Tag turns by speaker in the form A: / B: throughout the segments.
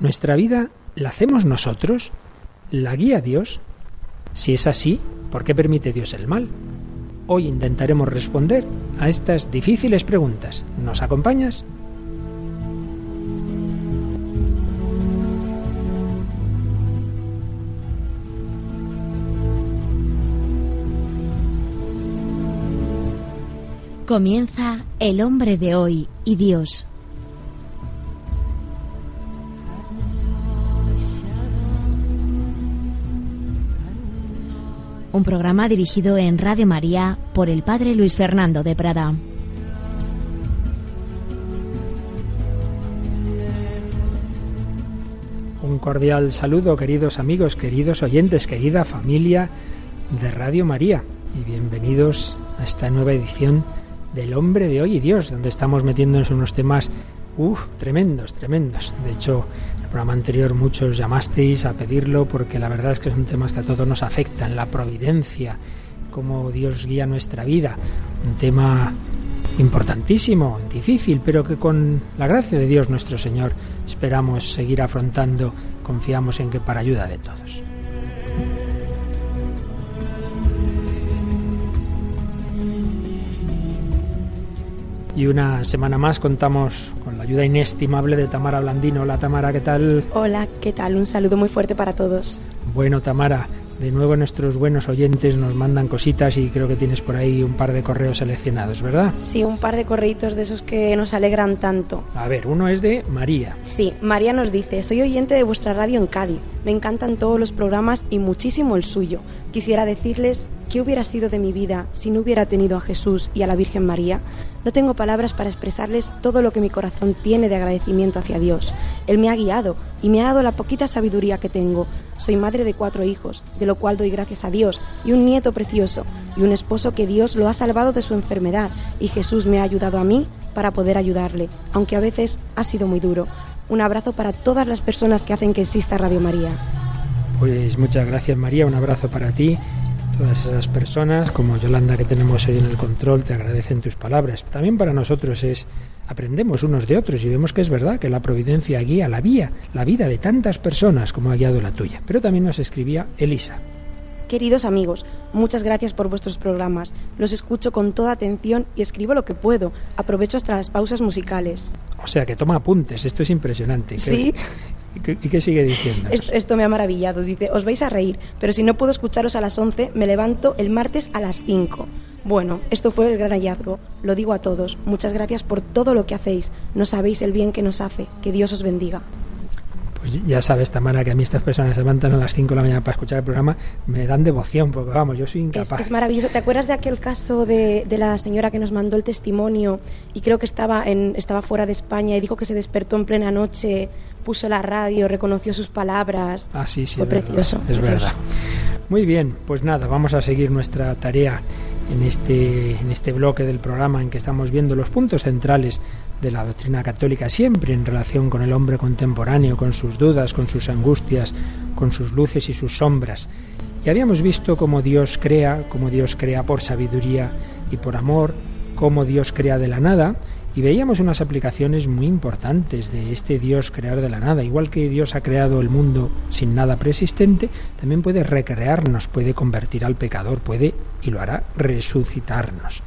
A: ¿Nuestra vida la hacemos nosotros? ¿La guía Dios? Si es así, ¿por qué permite Dios el mal? Hoy intentaremos responder a estas difíciles preguntas. ¿Nos acompañas?
B: Comienza El hombre de hoy y Dios. Un programa dirigido en Radio María por el Padre Luis Fernando de Prada.
A: Un cordial saludo, queridos amigos, queridos oyentes, querida familia de Radio María, y bienvenidos a esta nueva edición del hombre de hoy y Dios, donde estamos metiéndonos en unos temas uff, tremendos, tremendos. De hecho, el programa anterior muchos llamasteis a pedirlo porque la verdad es que son temas que a todos nos afectan, la providencia, cómo Dios guía nuestra vida, un tema importantísimo, difícil, pero que con la gracia de Dios nuestro Señor esperamos seguir afrontando, confiamos en que para ayuda de todos. Y una semana más contamos ayuda inestimable de Tamara Blandino. Hola Tamara, ¿qué tal?
C: Hola, ¿qué tal? Un saludo muy fuerte para todos.
A: Bueno, Tamara, de nuevo nuestros buenos oyentes nos mandan cositas y creo que tienes por ahí un par de correos seleccionados, ¿verdad?
C: Sí, un par de correitos de esos que nos alegran tanto.
A: A ver, uno es de María.
C: Sí, María nos dice, soy oyente de vuestra radio en Cádiz. Me encantan todos los programas y muchísimo el suyo. Quisiera decirles ¿Qué hubiera sido de mi vida si no hubiera tenido a Jesús y a la Virgen María? No tengo palabras para expresarles todo lo que mi corazón tiene de agradecimiento hacia Dios. Él me ha guiado y me ha dado la poquita sabiduría que tengo. Soy madre de cuatro hijos, de lo cual doy gracias a Dios, y un nieto precioso, y un esposo que Dios lo ha salvado de su enfermedad, y Jesús me ha ayudado a mí para poder ayudarle, aunque a veces ha sido muy duro. Un abrazo para todas las personas que hacen que exista Radio María.
A: Pues muchas gracias María, un abrazo para ti Todas esas personas, como Yolanda que tenemos hoy en el control, te agradecen tus palabras. También para nosotros es, aprendemos unos de otros y vemos que es verdad que la providencia guía la vía, la vida de tantas personas como ha guiado la tuya. Pero también nos escribía Elisa.
C: Queridos amigos, muchas gracias por vuestros programas. Los escucho con toda atención y escribo lo que puedo. Aprovecho hasta las pausas musicales.
A: O sea que toma apuntes, esto es impresionante.
C: Sí.
A: ¿Y qué, sigue diciendo?
C: Esto, me ha maravillado. Dice, os vais a reír, pero si no puedo escucharos a las 11, me levanto el martes a las 5. Bueno, esto fue el gran hallazgo. Lo digo a todos. Muchas gracias por todo lo que hacéis. No sabéis el bien que nos hace. Que Dios os bendiga.
A: Pues ya sabes, Tamara, que a mí estas personas se levantan a las 5 de la mañana para escuchar el programa, me dan devoción, porque vamos, yo soy incapaz.
C: Es, maravilloso. ¿Te acuerdas de aquel caso de, de, la señora que nos mandó el testimonio y creo que estaba, en, estaba fuera de España y dijo que se despertó en plena noche puso la radio, reconoció sus palabras.
A: Ah, sí, sí.
C: Fue precioso.
A: es verdad. Muy bien, pues nada, vamos a seguir nuestra tarea en este, en este bloque del programa en que estamos viendo los puntos centrales de la doctrina católica, siempre en relación con el hombre contemporáneo, con sus dudas, con sus angustias, con sus luces y sus sombras. Y habíamos visto cómo Dios crea, cómo Dios crea por sabiduría y por amor, cómo Dios crea de la nada, y veíamos unas aplicaciones muy importantes de este Dios crear de la nada. Igual que Dios ha creado el mundo sin nada preexistente, también puede recrearnos, puede convertir al pecador, puede, y lo hará, resucitarnos.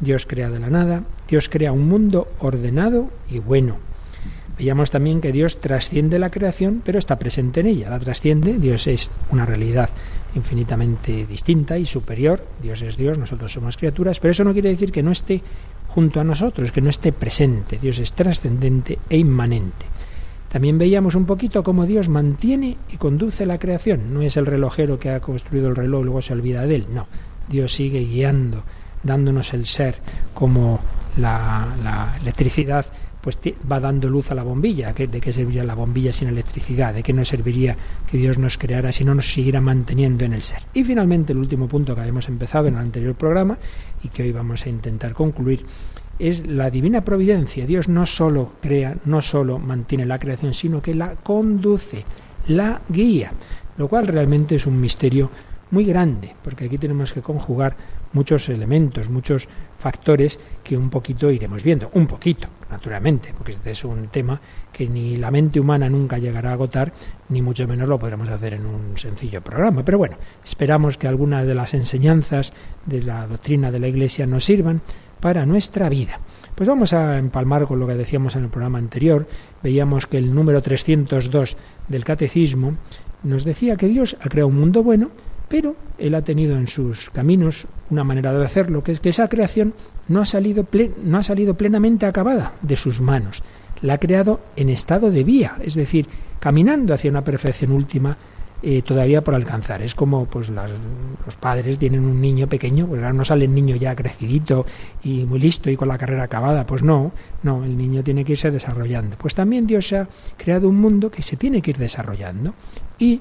A: Dios crea de la nada, Dios crea un mundo ordenado y bueno. Veíamos también que Dios trasciende la creación, pero está presente en ella. La trasciende, Dios es una realidad infinitamente distinta y superior. Dios es Dios, nosotros somos criaturas, pero eso no quiere decir que no esté junto a nosotros, que no esté presente. Dios es trascendente e inmanente. También veíamos un poquito cómo Dios mantiene y conduce la creación. No es el relojero que ha construido el reloj y luego se olvida de él. No, Dios sigue guiando, dándonos el ser, como la, la electricidad pues va dando luz a la bombilla. ¿De qué serviría la bombilla sin electricidad? ¿De qué nos serviría que Dios nos creara si no nos siguiera manteniendo en el ser? Y finalmente, el último punto que habíamos empezado en el anterior programa y que hoy vamos a intentar concluir es la divina providencia. Dios no solo crea, no solo mantiene la creación, sino que la conduce, la guía, lo cual realmente es un misterio muy grande, porque aquí tenemos que conjugar muchos elementos, muchos factores que un poquito iremos viendo, un poquito, naturalmente, porque este es un tema que ni la mente humana nunca llegará a agotar, ni mucho menos lo podremos hacer en un sencillo programa. Pero bueno, esperamos que algunas de las enseñanzas de la doctrina de la Iglesia nos sirvan para nuestra vida. Pues vamos a empalmar con lo que decíamos en el programa anterior. Veíamos que el número 302 del Catecismo nos decía que Dios ha creado un mundo bueno, pero Él ha tenido en sus caminos una manera de hacerlo, que es que esa creación no ha salido, no ha salido plenamente acabada de sus manos. La ha creado en estado de vía, es decir, caminando hacia una perfección última eh, todavía por alcanzar. Es como pues los padres tienen un niño pequeño, pues no sale el niño ya crecidito y muy listo y con la carrera acabada. Pues no, no, el niño tiene que irse desarrollando. Pues también Dios ha creado un mundo que se tiene que ir desarrollando. Y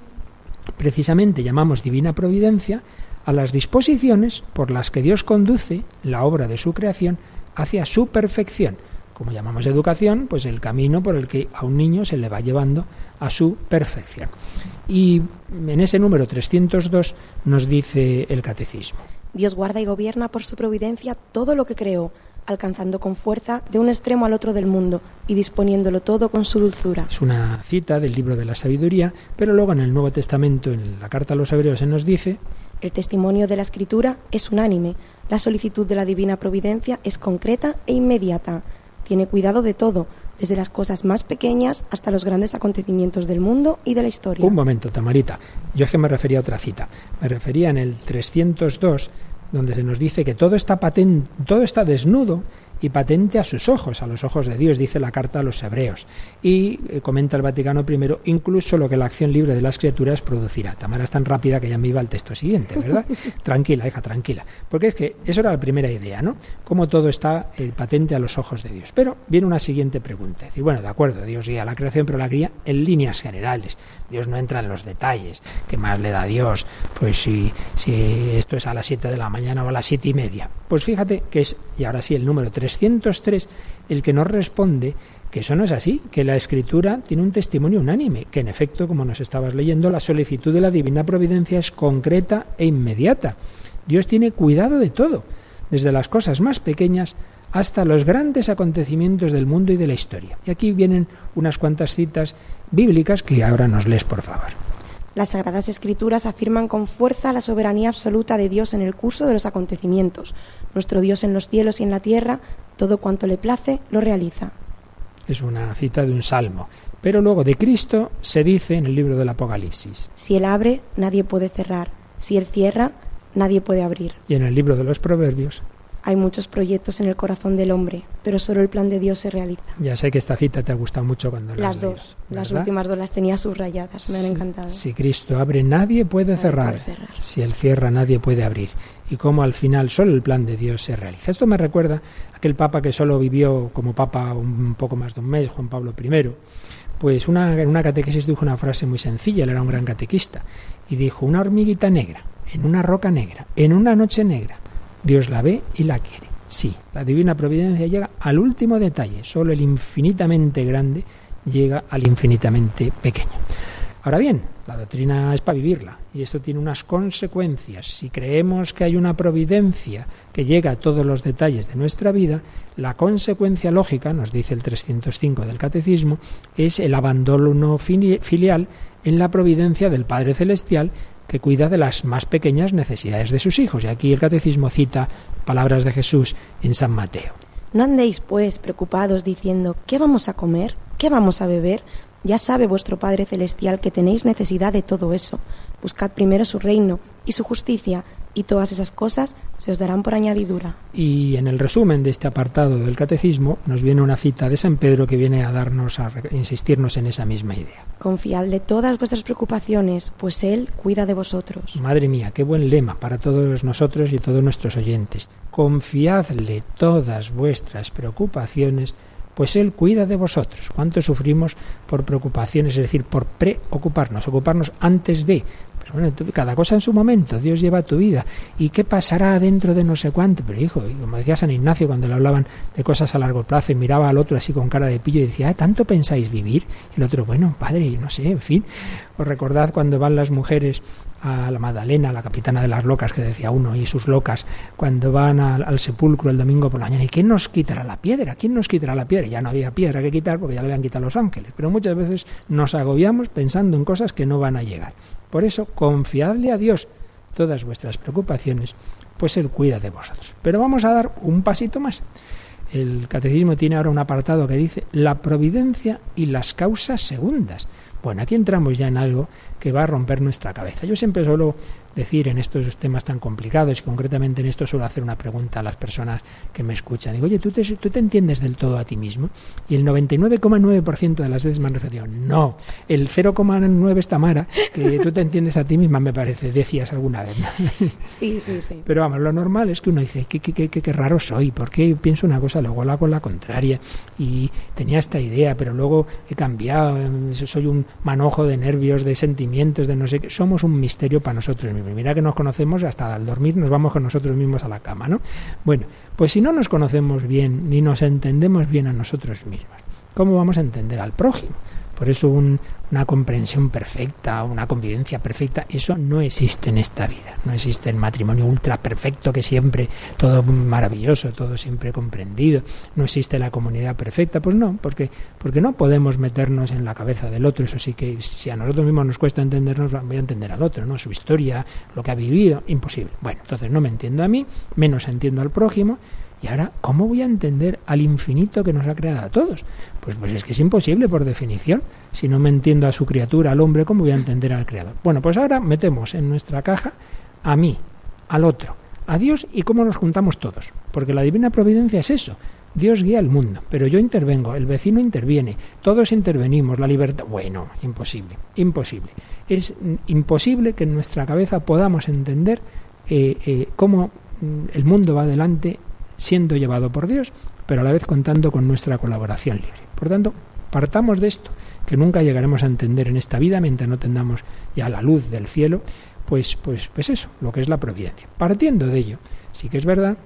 A: precisamente llamamos divina providencia a las disposiciones por las que Dios conduce la obra de su creación hacia su perfección como llamamos educación, pues el camino por el que a un niño se le va llevando a su perfección. Y en ese número 302 nos dice el catecismo.
C: Dios guarda y gobierna por su providencia todo lo que creó, alcanzando con fuerza de un extremo al otro del mundo y disponiéndolo todo con su dulzura.
A: Es una cita del libro de la sabiduría, pero luego en el Nuevo Testamento, en la carta a los hebreos, se nos dice...
C: El testimonio de la Escritura es unánime, la solicitud de la divina providencia es concreta e inmediata tiene cuidado de todo, desde las cosas más pequeñas hasta los grandes acontecimientos del mundo y de la historia.
A: Un momento, Tamarita. Yo es que me refería a otra cita. Me refería en el 302, donde se nos dice que todo está patente, todo está desnudo y patente a sus ojos, a los ojos de Dios, dice la carta a los hebreos. Y eh, comenta el Vaticano I, incluso lo que la acción libre de las criaturas producirá. Tamara es tan rápida que ya me iba al texto siguiente, ¿verdad? tranquila, hija, tranquila. Porque es que eso era la primera idea, ¿no? Cómo todo está eh, patente a los ojos de Dios. Pero viene una siguiente pregunta. Es decir, bueno, de acuerdo, Dios guía la creación, pero la guía en líneas generales. Dios no entra en los detalles. ¿Qué más le da a Dios? Pues si, si esto es a las 7 de la mañana o a las siete y media. Pues fíjate que es, y ahora sí, el número 303 el que nos responde que eso no es así, que la escritura tiene un testimonio unánime, que en efecto, como nos estabas leyendo, la solicitud de la divina providencia es concreta e inmediata. Dios tiene cuidado de todo, desde las cosas más pequeñas hasta los grandes acontecimientos del mundo y de la historia. Y aquí vienen unas cuantas citas bíblicas que ahora nos lees, por favor.
C: Las Sagradas Escrituras afirman con fuerza la soberanía absoluta de Dios en el curso de los acontecimientos. Nuestro Dios en los cielos y en la tierra, todo cuanto le place, lo realiza.
A: Es una cita de un salmo. Pero luego de Cristo se dice en el libro del Apocalipsis.
C: Si Él abre, nadie puede cerrar. Si Él cierra, nadie puede abrir.
A: Y en el libro de los Proverbios
C: hay muchos proyectos en el corazón del hombre, pero solo el plan de Dios se realiza.
A: Ya sé que esta cita te ha gustado mucho cuando
C: las dos, las últimas dos las tenía subrayadas, me han encantado.
A: Si Cristo abre, nadie puede, cerrar. Si Él cierra, nadie puede abrir. Y cómo al final solo el plan de Dios se realiza. Esto me recuerda a aquel papa que solo vivió como papa un poco más de un mes, Juan Pablo I. Pues una, en una catequesis dijo una frase muy sencilla, él era un gran catequista, y dijo, una hormiguita negra, en una roca negra, en una noche negra, Dios la ve y la quiere. Sí, la divina providencia llega al último detalle, solo el infinitamente grande llega al infinitamente pequeño. Ahora bien, la doctrina es para vivirla y esto tiene unas consecuencias. Si creemos que hay una providencia que llega a todos los detalles de nuestra vida, la consecuencia lógica, nos dice el 305 del Catecismo, es el abandono filial en la providencia del Padre Celestial que cuida de las más pequeñas necesidades de sus hijos. Y aquí el catecismo cita palabras de Jesús en San Mateo.
C: No andéis, pues, preocupados diciendo, ¿qué vamos a comer? ¿Qué vamos a beber? Ya sabe vuestro Padre Celestial que tenéis necesidad de todo eso. Buscad primero su reino y su justicia, y todas esas cosas se os darán por añadidura.
A: Y en el resumen de este apartado del catecismo nos viene una cita de San Pedro que viene a darnos a insistirnos en esa misma idea.
C: Confiadle todas vuestras preocupaciones, pues él cuida de vosotros.
A: Madre mía, qué buen lema para todos nosotros y todos nuestros oyentes. Confiadle todas vuestras preocupaciones, pues Él cuida de vosotros. ¿Cuánto sufrimos por preocupaciones? Es decir, por preocuparnos, ocuparnos antes de, Pero bueno, cada cosa en su momento, Dios lleva tu vida. ¿Y qué pasará dentro de no sé cuánto? Pero hijo, como decía San Ignacio cuando le hablaban de cosas a largo plazo y miraba al otro así con cara de pillo y decía, ah, ¿tanto pensáis vivir? Y el otro, bueno, padre, no sé, en fin. Os recordad cuando van las mujeres a la Magdalena, la capitana de las locas que decía uno, y sus locas, cuando van al, sepulcro el domingo por la mañana, ¿y quién nos quitará la piedra? ¿Quién nos quitará la piedra? Ya no había piedra que quitar porque ya le habían quitado los ángeles, pero muchas veces nos agobiamos pensando en cosas que no van a llegar. Por eso, confiadle a Dios todas vuestras preocupaciones, pues Él cuida de vosotros. Pero vamos a dar un pasito más. El catecismo tiene ahora un apartado que dice la providencia y las causas segundas. Bueno, aquí entramos ya en algo que va a romper nuestra cabeza. Yo siempre suelo decir en estos temas tan complicados y concretamente en esto suelo hacer una pregunta a las personas que me escuchan. Digo, oye, ¿tú te, tú te entiendes del todo a ti mismo? Y el 99,9% de las veces me han referido, no. El 0,9 es Tamara, que tú te entiendes a ti misma, me parece, decías alguna vez.
C: Sí, sí, sí.
A: Pero vamos, lo normal es que uno dice, qué, qué, qué, qué raro soy, porque pienso una cosa, luego la con la contraria. Y tenía esta idea, pero luego he cambiado, soy un manojo de nervios, de sentimientos, de no sé qué. Somos un misterio para nosotros mismos. Mira que nos conocemos hasta al dormir nos vamos con nosotros mismos a la cama, ¿no? Bueno, pues si no nos conocemos bien ni nos entendemos bien a nosotros mismos, ¿cómo vamos a entender al prójimo? Por eso una comprensión perfecta, una convivencia perfecta, eso no existe en esta vida. No existe el matrimonio ultra perfecto que siempre todo maravilloso, todo siempre comprendido. No existe la comunidad perfecta, pues no, porque porque no podemos meternos en la cabeza del otro. Eso sí que si a nosotros mismos nos cuesta entendernos, voy a entender al otro, no su historia, lo que ha vivido, imposible. Bueno, entonces no me entiendo a mí, menos entiendo al prójimo y ahora, ¿cómo voy a entender al infinito que nos ha creado a todos? Pues, pues es que es imposible por definición. Si no me entiendo a su criatura, al hombre, ¿cómo voy a entender al creador? Bueno, pues ahora metemos en nuestra caja a mí, al otro, a Dios y cómo nos juntamos todos. Porque la divina providencia es eso. Dios guía el mundo, pero yo intervengo, el vecino interviene, todos intervenimos, la libertad. Bueno, imposible, imposible. Es imposible que en nuestra cabeza podamos entender eh, eh, cómo mm, el mundo va adelante siendo llevado por Dios, pero a la vez contando con nuestra colaboración libre. Por tanto, partamos de esto, que nunca llegaremos a entender en esta vida mientras no tengamos ya la luz del cielo, pues, pues, pues eso, lo que es la providencia. Partiendo de ello, sí que es verdad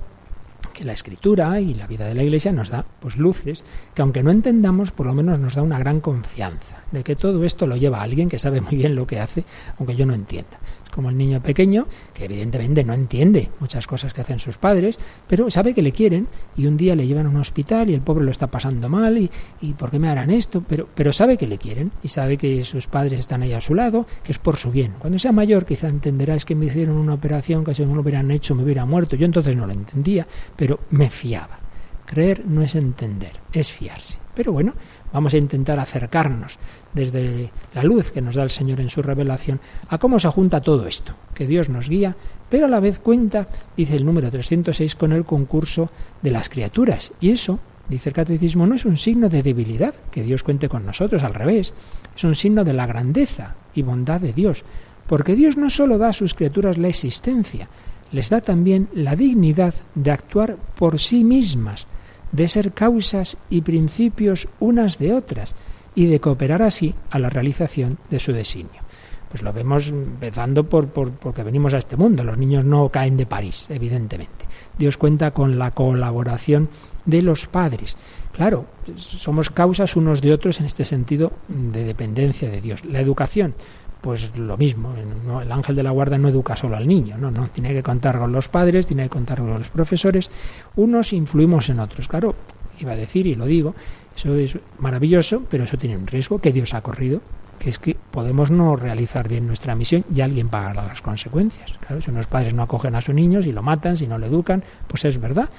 A: que la escritura y la vida de la iglesia nos da pues luces que aunque no entendamos por lo menos nos da una gran confianza de que todo esto lo lleva a alguien que sabe muy bien lo que hace aunque yo no entienda como el niño pequeño, que evidentemente no entiende muchas cosas que hacen sus padres, pero sabe que le quieren y un día le llevan a un hospital y el pobre lo está pasando mal y, y ¿por qué me harán esto? Pero, pero sabe que le quieren y sabe que sus padres están ahí a su lado, que es por su bien. Cuando sea mayor quizá entenderá es que me hicieron una operación que si no lo hubieran hecho me hubiera muerto. Yo entonces no lo entendía, pero me fiaba. Creer no es entender, es fiarse. Pero bueno, vamos a intentar acercarnos desde la luz que nos da el Señor en su revelación a cómo se junta todo esto, que Dios nos guía, pero a la vez cuenta, dice el número 306, con el concurso de las criaturas. Y eso, dice el catecismo, no es un signo de debilidad, que Dios cuente con nosotros, al revés, es un signo de la grandeza y bondad de Dios, porque Dios no solo da a sus criaturas la existencia, les da también la dignidad de actuar por sí mismas, de ser causas y principios unas de otras, y de cooperar así a la realización de su designio. Pues lo vemos empezando por, por, porque venimos a este mundo. Los niños no caen de París, evidentemente. Dios cuenta con la colaboración de los padres. Claro, somos causas unos de otros en este sentido de dependencia de Dios. La educación, pues lo mismo. El ángel de la guarda no educa solo al niño, no, no. Tiene que contar con los padres, tiene que contar con los profesores. Unos influimos en otros. Claro, iba a decir y lo digo, eso es maravilloso, pero eso tiene un riesgo que Dios ha corrido, que es que podemos no realizar bien nuestra misión y alguien pagará las consecuencias. Claro, si unos padres no acogen a sus niños y lo matan, si no lo educan, pues es verdad.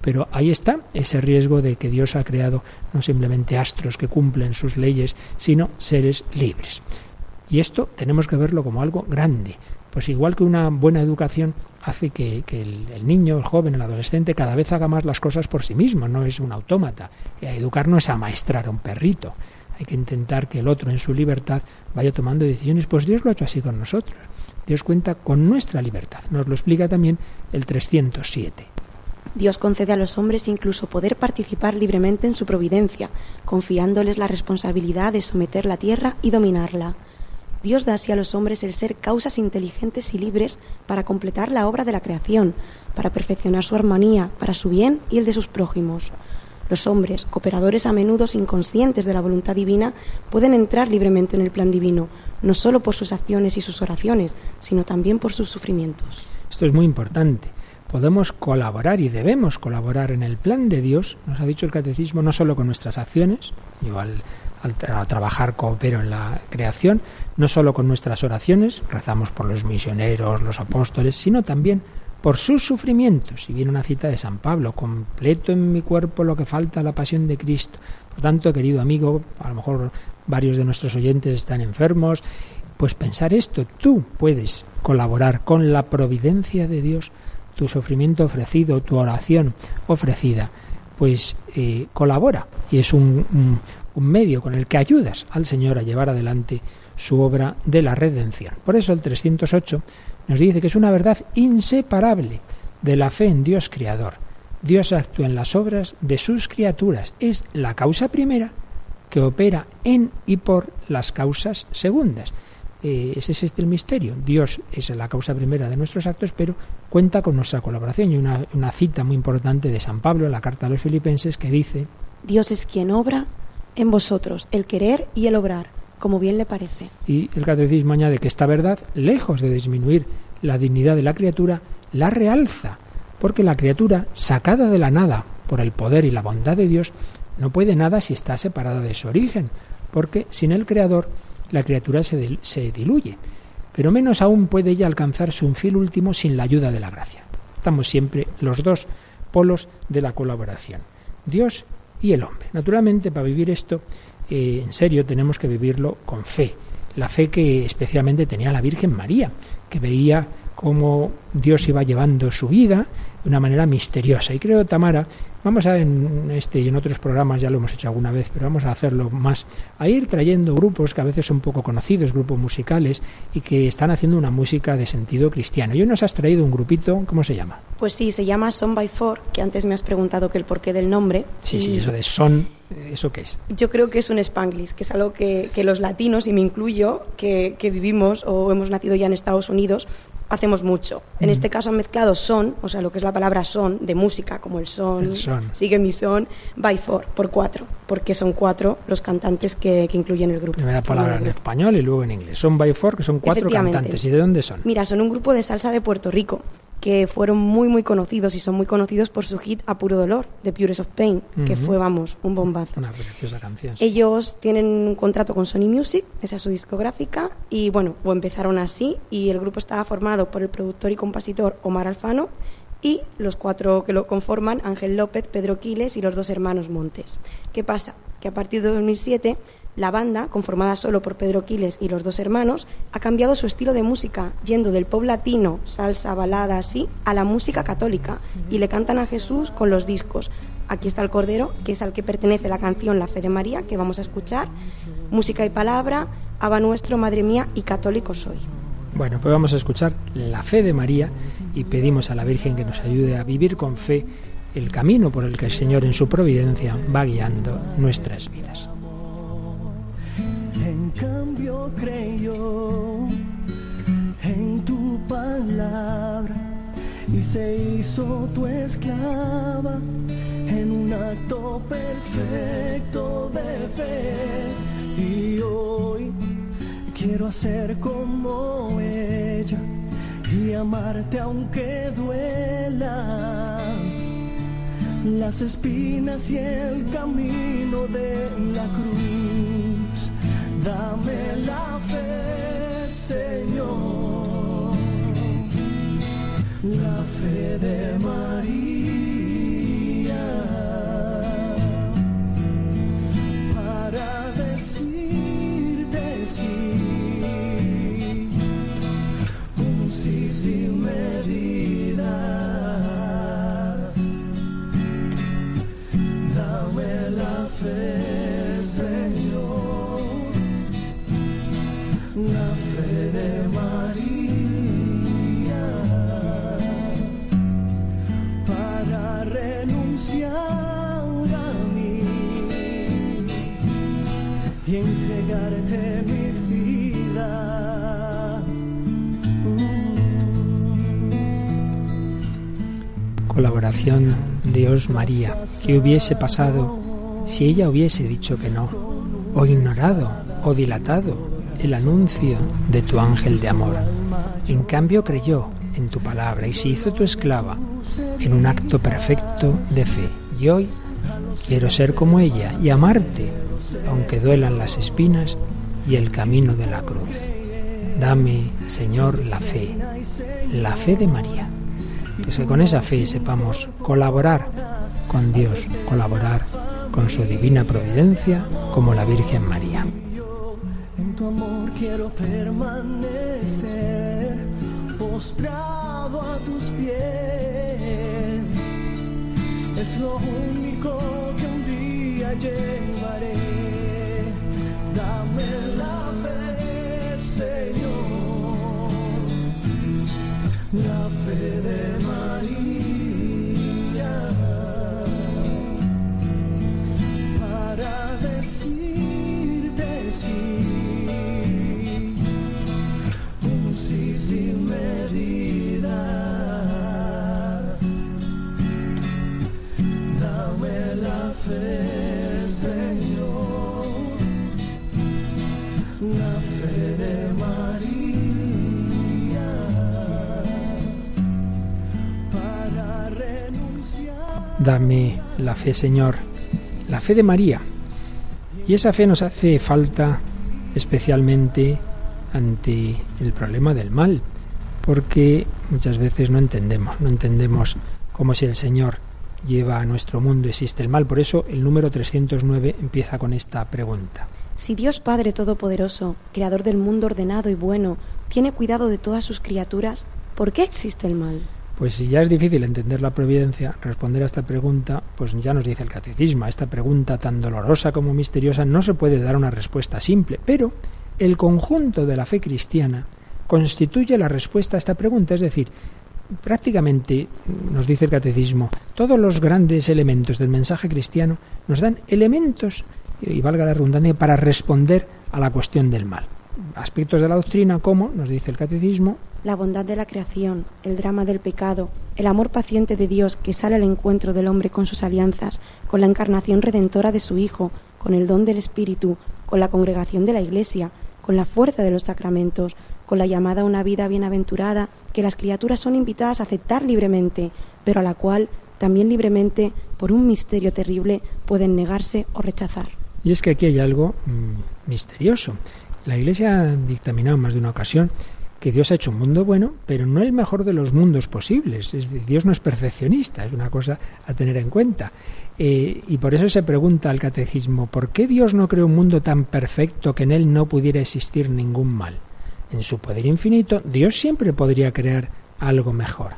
A: Pero ahí está ese riesgo de que Dios ha creado no simplemente astros que cumplen sus leyes, sino seres libres. Y esto tenemos que verlo como algo grande. Pues igual que una buena educación hace que, el, niño, el joven, el adolescente cada vez haga más las cosas por sí mismo, no es un autómata. Educar no es amaestrar a un perrito. Hay que intentar que el otro en su libertad vaya tomando decisiones. Pues Dios lo ha hecho así con nosotros. Dios cuenta con nuestra libertad. Nos lo explica también el 307.
C: Dios concede a los hombres incluso poder participar libremente en su providencia, confiándoles la responsabilidad de someter la tierra y dominarla. Dios da así a los hombres el ser causas inteligentes y libres para completar la obra de la creación, para perfeccionar su armonía, para su bien y el de sus prójimos. Los hombres, cooperadores a menudo inconscientes de la voluntad divina, pueden entrar libremente en el plan divino, no solo por sus acciones y sus oraciones, sino también por sus sufrimientos.
A: Esto es muy importante. Podemos colaborar y debemos colaborar en el plan de Dios, nos ha dicho el catecismo, no solo con nuestras acciones, yo al, trabajar coopero en la creación, no solo con nuestras oraciones, rezamos por los misioneros, los apóstoles, sino también por sus sufrimientos. Y viene una cita de San Pablo, completo en mi cuerpo lo que falta la pasión de Cristo. Por tanto, querido amigo, a lo mejor varios de nuestros oyentes están enfermos, pues pensar esto, tú puedes colaborar con la providencia de Dios, tu sufrimiento ofrecido, tu oración ofrecida, pues eh, colabora y es un medio con el que ayudas al Señor a llevar adelante su obra de la redención. Por eso el 308 nos dice que es una verdad inseparable de la fe en Dios Creador. Dios actúa en las obras de sus criaturas. Es la causa primera que opera en y por las causas segundas. Eh, ese es este el misterio. Dios es la causa primera de nuestros actos, pero cuenta con nuestra colaboración. Y una, una cita muy importante de San Pablo en la carta a los filipenses que dice,
C: Dios es quien obra en vosotros el querer y el obrar, como bien le parece.
A: Y el catecismo añade que esta verdad, lejos de disminuir la dignidad de la criatura, la realza, porque la criatura, sacada de la nada por el poder y la bondad de Dios, no puede nada si está separada de su origen, porque sin el Creador la criatura se, se diluye, pero menos aún puede ella alcanzar su fin último sin la ayuda de la gracia. Estamos siempre los dos polos de la colaboración, Dios y el hombre. Naturalmente, para vivir esto eh, en serio tenemos que vivirlo con fe. La fe que especialmente tenía la Virgen María, que veía cómo Dios iba llevando su vida de una manera misteriosa. Y creo, Tamara, Vamos a en este y en otros programas, ya lo hemos hecho alguna vez, pero vamos a hacerlo más, a ir trayendo grupos que a veces son poco conocidos, grupos musicales, y que están haciendo una música de sentido cristiano. Y hoy nos has traído un grupito, ¿cómo se llama?
C: Pues sí, se llama Son by Four, que antes me has preguntado que el porqué del nombre.
A: Sí, sí, eso de son, ¿eso qué es?
C: Yo creo que es un spanglish, que es algo que, que los latinos, y me incluyo, que, que vivimos o hemos nacido ya en Estados Unidos, hacemos mucho. En este caso han mezclado son, o sea, lo que es la palabra son, de música, como el son, sigue mi son, by four, por cuatro, porque son cuatro los cantantes que, que incluyen el grupo.
A: Primera palabra en español y luego en inglés. Son by four, que son cuatro cantantes. ¿Y de dónde son?
C: Mira, son un grupo de salsa de Puerto Rico que fueron muy muy conocidos y son muy conocidos por su hit A Puro Dolor, de Purest of Pain, que fue, vamos, un bombazo.
A: Una preciosa canción.
C: Ellos tienen un contrato con Sony Music, esa es su discográfica, y bueno, o empezaron así, y el grupo estaba formado por el productor y compositor Omar Alfano, y los cuatro que lo conforman, Ángel López, Pedro Quiles y los dos hermanos Montes. ¿Qué pasa? Que a partir de 2007 la banda, conformada solo por Pedro Quiles y los dos hermanos, ha cambiado su estilo de música, yendo del pop latino, salsa, balada, así, a la música católica, y le cantan a Jesús con los discos. Aquí está el Cordero, que es al que pertenece la canción La Fe de María, que vamos a escuchar, música y palabra, Aba Nuestro, Madre Mía y Católico Soy.
A: Bueno, pues vamos a escuchar La Fe de María y pedimos a la Virgen que nos ayude a vivir con fe el camino por el que el Señor en su providencia va guiando nuestras vidas
D: se hizo tu esclava en un acto perfecto de fe. Y hoy quiero hacer como ella y amarte aunque duela. Las espinas y el camino de la cruz. Dame la fe, Señor, la fe de María. y
A: colaboración Dios-María. ¿Qué hubiese pasado si ella hubiese dicho que no? O ignorado o dilatado el anuncio de tu ángel de amor. En cambio creyó en tu palabra y se hizo tu esclava en un acto perfecto de fe. Y hoy quiero ser como ella y amarte, aunque duelan las espinas y el camino de la cruz. Dame, Señor, la fe, la fe de María. Pues que con esa fe sepamos colaborar con Dios, colaborar con su divina providencia como la Virgen María.
D: En tu amor quiero permanecer postrado a tus pies. Es lo único que un día llevaré. Dame la la fe de María. Dame la fe, Señor, la fe de María.
A: Y esa fe nos hace falta especialmente ante el problema del mal, porque muchas veces no entendemos, no entendemos cómo si el Señor lleva a nuestro mundo existe el mal. Por eso el número 309 empieza con esta pregunta.
C: Si Dios Padre Todopoderoso, Creador del mundo ordenado y bueno, tiene cuidado de todas sus criaturas, ¿por qué existe el mal?
A: Pues si ya es difícil entender la providencia, responder a esta pregunta, pues ya nos dice el catecismo, esta pregunta tan dolorosa como misteriosa no se puede dar una respuesta simple, pero el conjunto de la fe cristiana constituye la respuesta a esta pregunta, es decir, prácticamente, nos dice el catecismo, todos los grandes elementos del mensaje cristiano nos dan elementos, y valga la redundancia, para responder a la cuestión del mal. Aspectos de la doctrina como, nos dice el catecismo,
C: La bondad de la creación, el drama del pecado, el amor paciente de Dios que sale al encuentro del hombre con sus alianzas, con la encarnación redentora de su Hijo, con el don del Espíritu, con la congregación de la Iglesia, con la fuerza de los sacramentos, con la llamada a una vida bienaventurada que las criaturas son invitadas a aceptar libremente, pero a la cual también libremente, por un misterio terrible, pueden negarse o rechazar.
A: Y es que aquí hay algo mm, misterioso. La Iglesia ha dictaminado en más de una ocasión que Dios ha hecho un mundo bueno, pero no el mejor de los mundos posibles. Es decir, Dios no es perfeccionista, es una cosa a tener en cuenta. Eh, y por eso se pregunta al catecismo, ¿por qué Dios no creó un mundo tan perfecto que en él no pudiera existir ningún mal? En su poder infinito, Dios siempre podría crear algo mejor.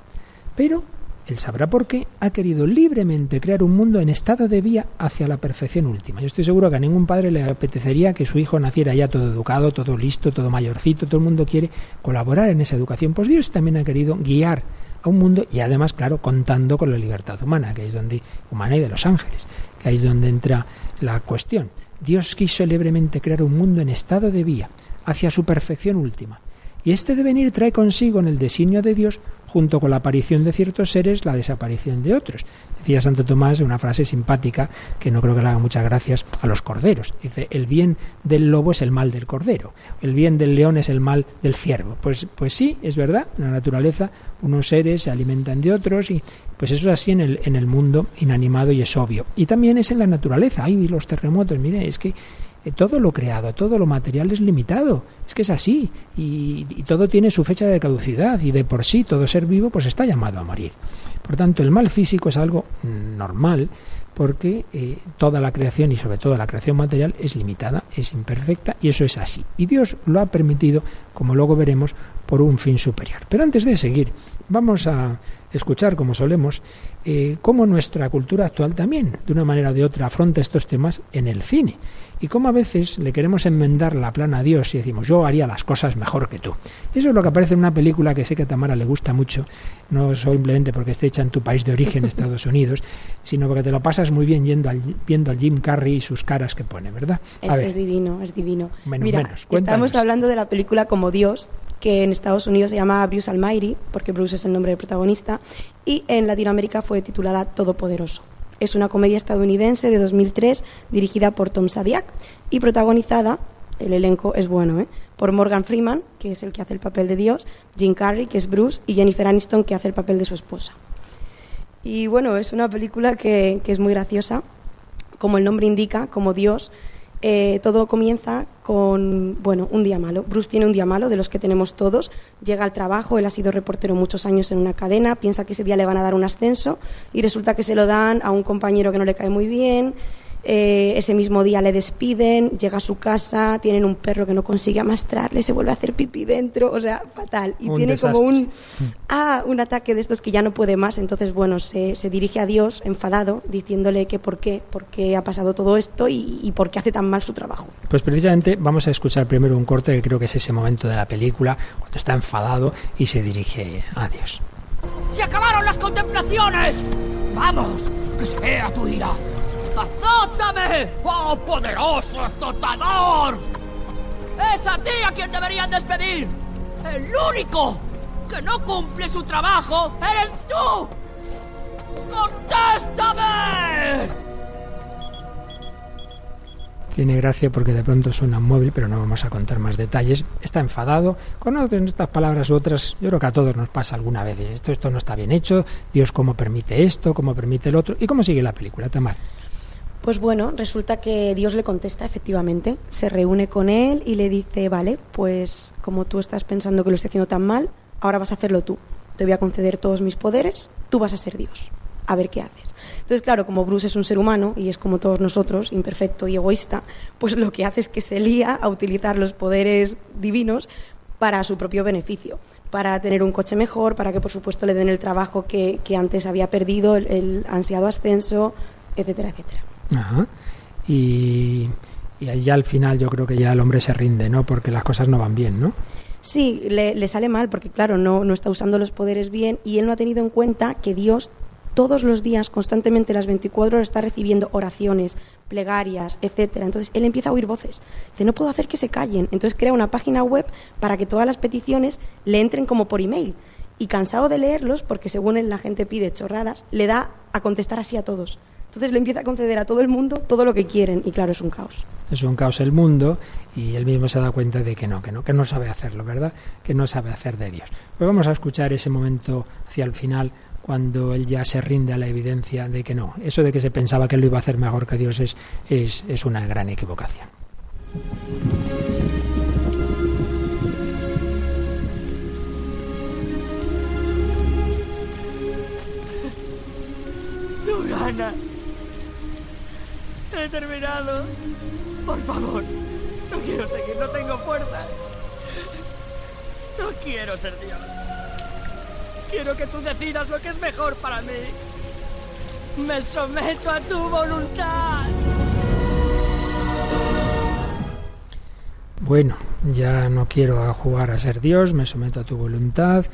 A: Pero él sabrá por qué ha querido libremente crear un mundo en estado de vía hacia la perfección última. Yo estoy seguro que a ningún padre le apetecería que su hijo naciera ya todo educado, todo listo, todo mayorcito, todo el mundo quiere colaborar en esa educación. Pues Dios también ha querido guiar a un mundo y además, claro, contando con la libertad humana, que es donde humana y de los ángeles, que es donde entra la cuestión. Dios quiso libremente crear un mundo en estado de vía hacia su perfección última. Y este devenir trae consigo en el designio de Dios, junto con la aparición de ciertos seres, la desaparición de otros. Decía Santo Tomás una frase simpática que no creo que le haga muchas gracias a los corderos. Dice, el bien del lobo es el mal del cordero, el bien del león es el mal del ciervo. Pues, pues sí, es verdad, en la naturaleza unos seres se alimentan de otros y pues eso es así en el, en el mundo inanimado y es obvio. Y también es en la naturaleza. Ay, los terremotos, mire, es que todo lo creado, todo lo material es limitado. Es que es así. Y, y, todo tiene su fecha de caducidad. Y de por sí todo ser vivo pues está llamado a morir. Por tanto, el mal físico es algo normal porque eh, toda la creación y sobre todo la creación material es limitada, es imperfecta y eso es así. Y Dios lo ha permitido, como luego veremos, por un fin superior. Pero antes de seguir, vamos a escuchar, como solemos, eh, cómo nuestra cultura actual también, de una manera o de otra, afronta estos temas en el cine y cómo a veces le queremos enmendar la plana a Dios y decimos yo haría las cosas mejor que tú. Eso es lo que aparece en una película que sé que a Tamara le gusta mucho, no simplemente porque esté hecha en tu país de origen, Estados Unidos, sino porque te lo pasas muy bien yendo al, viendo al Jim Carrey y sus caras que pone, ¿verdad?
C: Es, es divino, es divino.
A: Menos,
C: Mira,
A: menos.
C: Estamos hablando de la película Como Dios, que en Estados Unidos se llama Bruce Almighty, porque Bruce es el nombre del protagonista, y en Latinoamérica fue titulada Todopoderoso. Es una comedia estadounidense de 2003 dirigida por Tom Sadiak y protagonizada, el elenco es bueno, ¿eh? por Morgan Freeman, que es el que hace el papel de Dios, Jim Carrey, que es Bruce, y Jennifer Aniston, que hace el papel de su esposa. Y bueno, es una película que, que es muy graciosa, como el nombre indica, como Dios. Eh, todo comienza con, bueno, un día malo. Bruce tiene un día malo, de los que tenemos todos. Llega al trabajo, él ha sido reportero muchos años en una cadena, piensa que ese día le van a dar un ascenso y resulta que se lo dan a un compañero que no le cae muy bien eh, ese mismo día le despiden, llega a su casa, tienen un perro que no consigue amastrarle, se vuelve a hacer pipí dentro, o sea, fatal. Y tiene como un, ah, un ataque de estos que ya no puede más. Entonces, bueno, se, se dirige a Dios enfadado, diciéndole que por qué, por qué ha pasado todo esto y, y por qué hace tan mal su trabajo.
A: Pues precisamente vamos a escuchar primero un corte que creo que es ese momento de la película, cuando está enfadado y se dirige a Dios.
E: ¡Se acabaron las contemplaciones! ¡Vamos! ¡Que sea tu ira! ¡Azótame! ¡Oh, poderoso azotador! ¡Es a ti a quien deberían despedir! ¡El único que no cumple su trabajo eres tú! ¡Contéstame!
A: Tiene gracia porque de pronto suena un móvil, pero no vamos a contar más detalles. Está enfadado. Conocen estas palabras u otras. Yo creo que a todos nos pasa alguna vez. Esto, esto no está bien hecho. Dios, ¿cómo permite esto? ¿Cómo permite el otro? ¿Y cómo sigue la película, Tamar?
C: Pues bueno, resulta que Dios le contesta efectivamente, se reúne con él y le dice, vale, pues como tú estás pensando que lo estoy haciendo tan mal, ahora vas a hacerlo tú. Te voy a conceder todos mis poderes, tú vas a ser Dios. A ver qué haces. Entonces, claro, como Bruce es un ser humano y es como todos nosotros, imperfecto y egoísta, pues lo que hace es que se lía a utilizar los poderes divinos para su propio beneficio, para tener un coche mejor, para que por supuesto le den el trabajo que, que antes había perdido, el, el ansiado ascenso, etcétera, etcétera.
A: Ajá. Y, y ya al final yo creo que ya el hombre se rinde, ¿no? Porque las cosas no van bien, ¿no?
C: Sí, le, le sale mal porque, claro, no, no está usando los poderes bien y él no ha tenido en cuenta que Dios todos los días, constantemente las 24 horas, está recibiendo oraciones, plegarias, etcétera. Entonces él empieza a oír voces. Dice, no puedo hacer que se callen. Entonces crea una página web para que todas las peticiones le entren como por email. Y cansado de leerlos, porque según él la gente pide chorradas, le da a contestar así a todos. Entonces le empieza a conceder a todo el mundo todo lo que quieren y claro, es un caos.
A: Es un caos el mundo y él mismo se da cuenta de que no, que no, que no sabe hacerlo, ¿verdad? Que no sabe hacer de Dios. Pues vamos a escuchar ese momento hacia el final cuando él ya se rinde a la evidencia de que no. Eso de que se pensaba que él lo iba a hacer mejor que Dios es, es, es una gran equivocación.
E: ¡Tu gana! He terminado. Por favor, no quiero seguir, no tengo fuerza. No quiero ser Dios. Quiero que tú decidas lo que es mejor para mí. Me someto a tu voluntad.
A: Bueno, ya no quiero jugar a ser Dios, me someto a tu voluntad,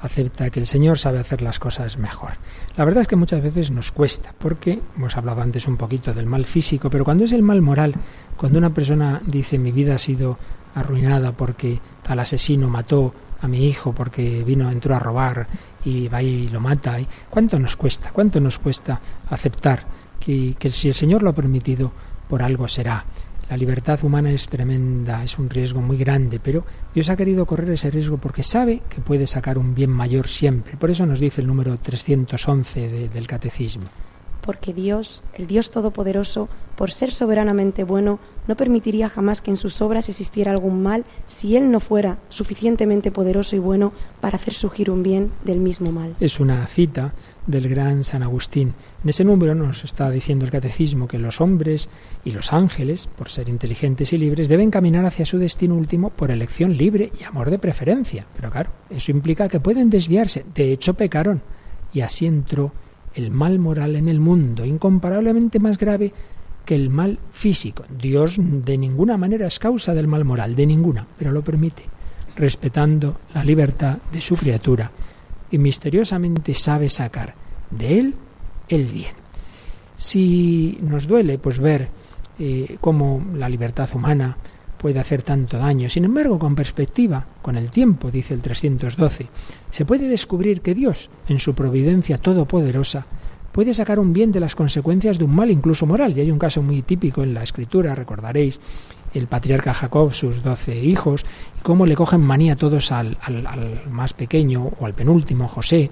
A: acepta que el Señor sabe hacer las cosas mejor. La verdad es que muchas veces nos cuesta, porque hemos hablado antes un poquito del mal físico, pero cuando es el mal moral, cuando una persona dice mi vida ha sido arruinada porque tal asesino mató a mi hijo porque vino, entró a robar y va y lo mata, ¿cuánto nos cuesta? ¿Cuánto nos cuesta aceptar que, que si el Señor lo ha permitido, por algo será? La libertad humana es tremenda, es un riesgo muy grande, pero Dios ha querido correr ese riesgo porque sabe que puede sacar un bien mayor siempre. Por eso nos dice el número 311 de, del Catecismo.
C: Porque Dios, el Dios Todopoderoso, por ser soberanamente bueno, no permitiría jamás que en sus obras existiera algún mal si Él no fuera suficientemente poderoso y bueno para hacer surgir un bien del mismo mal.
A: Es una cita del gran San Agustín. En ese número nos está diciendo el catecismo que los hombres y los ángeles, por ser inteligentes y libres, deben caminar hacia su destino último por elección libre y amor de preferencia. Pero claro, eso implica que pueden desviarse. De hecho, pecaron. Y así entró el mal moral en el mundo, incomparablemente más grave que el mal físico. Dios de ninguna manera es causa del mal moral, de ninguna, pero lo permite, respetando la libertad de su criatura y misteriosamente sabe sacar de él el bien. Si nos duele pues ver eh, cómo la libertad humana puede hacer tanto daño. Sin embargo, con perspectiva, con el tiempo, dice el 312, se puede descubrir que Dios, en su providencia todopoderosa, puede sacar un bien de las consecuencias de un mal incluso moral. Y hay un caso muy típico en la escritura, recordaréis, el patriarca Jacob, sus doce hijos, y cómo le cogen manía todos al, al, más pequeño o al penúltimo, José,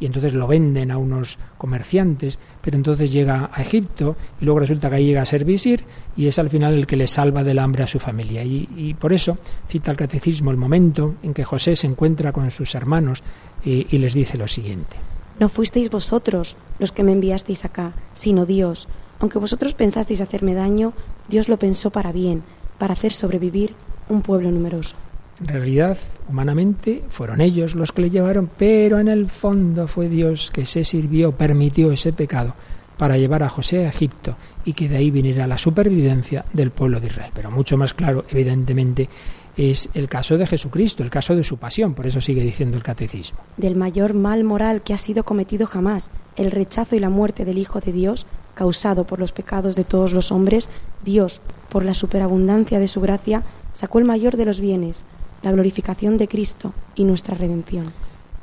A: y entonces lo venden a unos comerciantes, pero entonces llega a Egipto y luego resulta que ahí llega a ser visir y es al final el que le salva del hambre a su familia. Y, y por eso cita el catecismo el momento en que José se encuentra con sus hermanos y, y les dice lo siguiente.
C: No fuisteis vosotros los que me enviasteis acá, sino Dios. Aunque vosotros pensasteis hacerme daño, Dios lo pensó para bien, para hacer sobrevivir un pueblo numeroso.
A: En realidad, humanamente, fueron ellos los que le llevaron, pero en el fondo fue Dios que se sirvió, permitió ese pecado para llevar a José a Egipto y que de ahí viniera la supervivencia del pueblo de Israel. Pero mucho más claro, evidentemente, es el caso de Jesucristo, el caso de su pasión, por eso sigue diciendo el catecismo.
C: Del mayor mal moral que ha sido cometido jamás, el rechazo y la muerte del Hijo de Dios, causado por los pecados de todos los hombres, Dios, por la superabundancia de su gracia, sacó el mayor de los bienes, la glorificación de Cristo y nuestra redención.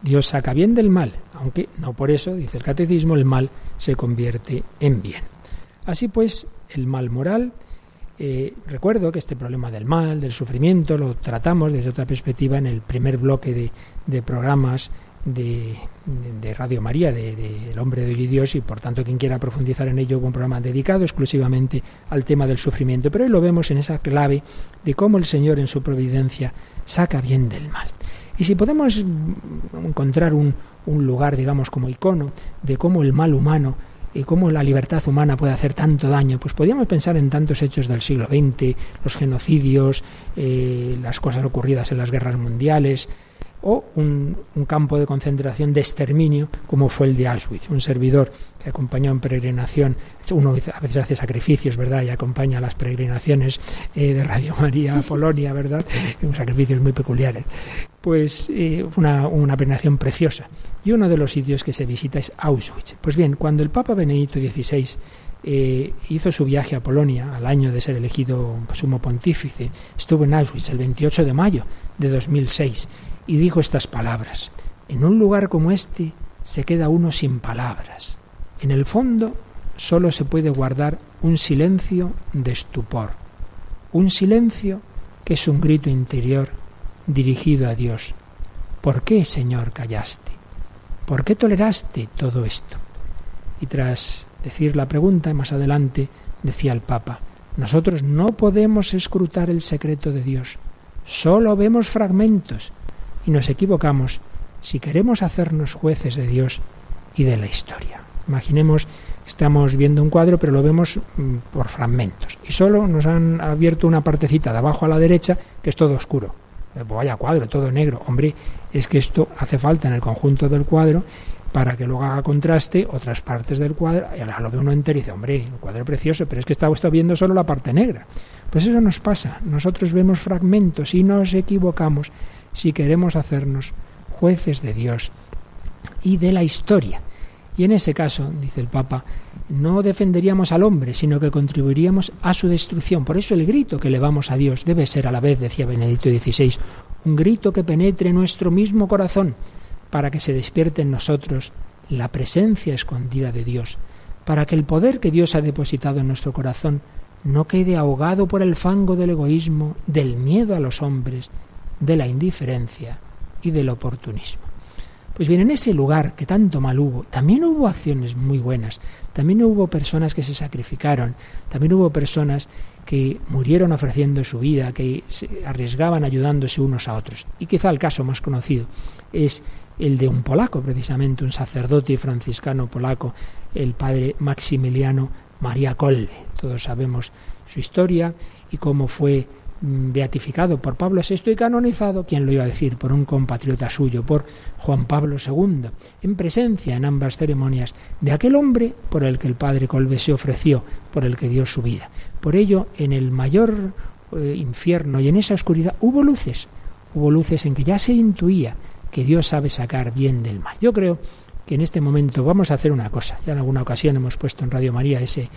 A: Dios saca bien del mal, aunque no por eso, dice el catecismo, el mal se convierte en bien. Así pues, el mal moral, eh, recuerdo que este problema del mal, del sufrimiento, lo tratamos desde otra perspectiva en el primer bloque de, de programas de, de, Radio María, del de, El hombre de hoy Dios, y por tanto quien quiera profundizar en ello, un programa dedicado exclusivamente al tema del sufrimiento. Pero hoy lo vemos en esa clave de cómo el Señor en su providencia saca bien del mal. Y si podemos encontrar un, un lugar, digamos, como icono de cómo el mal humano y cómo la libertad humana puede hacer tanto daño, pues podríamos pensar en tantos hechos del siglo XX, los genocidios, eh, las cosas ocurridas en las guerras mundiales, o un, campo de concentración de exterminio como fue el de Auschwitz. Un servidor que acompañó en peregrinación, uno a veces hace sacrificios, ¿verdad? Y acompaña las peregrinaciones eh, de Radio María a Polonia, ¿verdad? sacrificios muy peculiares. Pues eh, una, una peregrinación preciosa. Y uno de los sitios que se visita es Auschwitz. Pues bien, cuando el Papa Benedicto XVI eh, hizo su viaje a Polonia al año de ser elegido sumo pontífice, estuvo en Auschwitz el 28 de mayo de 2006 y dijo estas palabras. En un lugar como este se queda uno sin palabras. En el fondo solo se puede guardar un silencio de estupor, un silencio que es un grito interior dirigido a Dios. ¿Por qué, Señor, callaste? ¿Por qué toleraste todo esto? Y tras decir la pregunta, más adelante decía el Papa, nosotros no podemos escrutar el secreto de Dios, solo vemos fragmentos y nos equivocamos si queremos hacernos jueces de Dios y de la historia. Imaginemos, estamos viendo un cuadro, pero lo vemos por fragmentos. Y solo nos han abierto una partecita de abajo a la derecha, que es todo oscuro. Pues vaya cuadro, todo negro. Hombre, es que esto hace falta en el conjunto del cuadro para que luego haga contraste otras partes del cuadro. Y ahora lo ve uno entero y dice, hombre, el cuadro precioso, pero es que está usted viendo solo la parte negra. Pues eso nos pasa. Nosotros vemos fragmentos y nos equivocamos si queremos hacernos jueces de Dios y de la historia. Y en ese caso, dice el Papa, no defenderíamos al hombre, sino que contribuiríamos a su destrucción. Por eso el grito que elevamos a Dios debe ser a la vez, decía Benedicto XVI, un grito que penetre nuestro mismo corazón, para que se despierte en nosotros la presencia escondida de Dios, para que el poder que Dios ha depositado en nuestro corazón no quede ahogado por el fango del egoísmo, del miedo a los hombres, de la indiferencia y del oportunismo. Pues bien, en ese lugar que tanto mal hubo, también hubo acciones muy buenas, también hubo personas que se sacrificaron, también hubo personas que murieron ofreciendo su vida, que se arriesgaban ayudándose unos a otros. Y quizá el caso más conocido es el de un polaco, precisamente un sacerdote franciscano polaco, el padre Maximiliano María Kolbe. Todos sabemos su historia y cómo fue beatificado por Pablo VI y canonizado, ¿quién lo iba a decir? Por un compatriota suyo, por Juan Pablo II, en presencia en ambas ceremonias de aquel hombre por el que el padre Colbe se ofreció, por el que dio su vida. Por ello, en el mayor eh, infierno y en esa oscuridad hubo luces, hubo luces en que ya se intuía que Dios sabe sacar bien del mal. Yo creo que en este momento vamos a hacer una cosa. Ya en alguna ocasión hemos puesto en Radio María ese,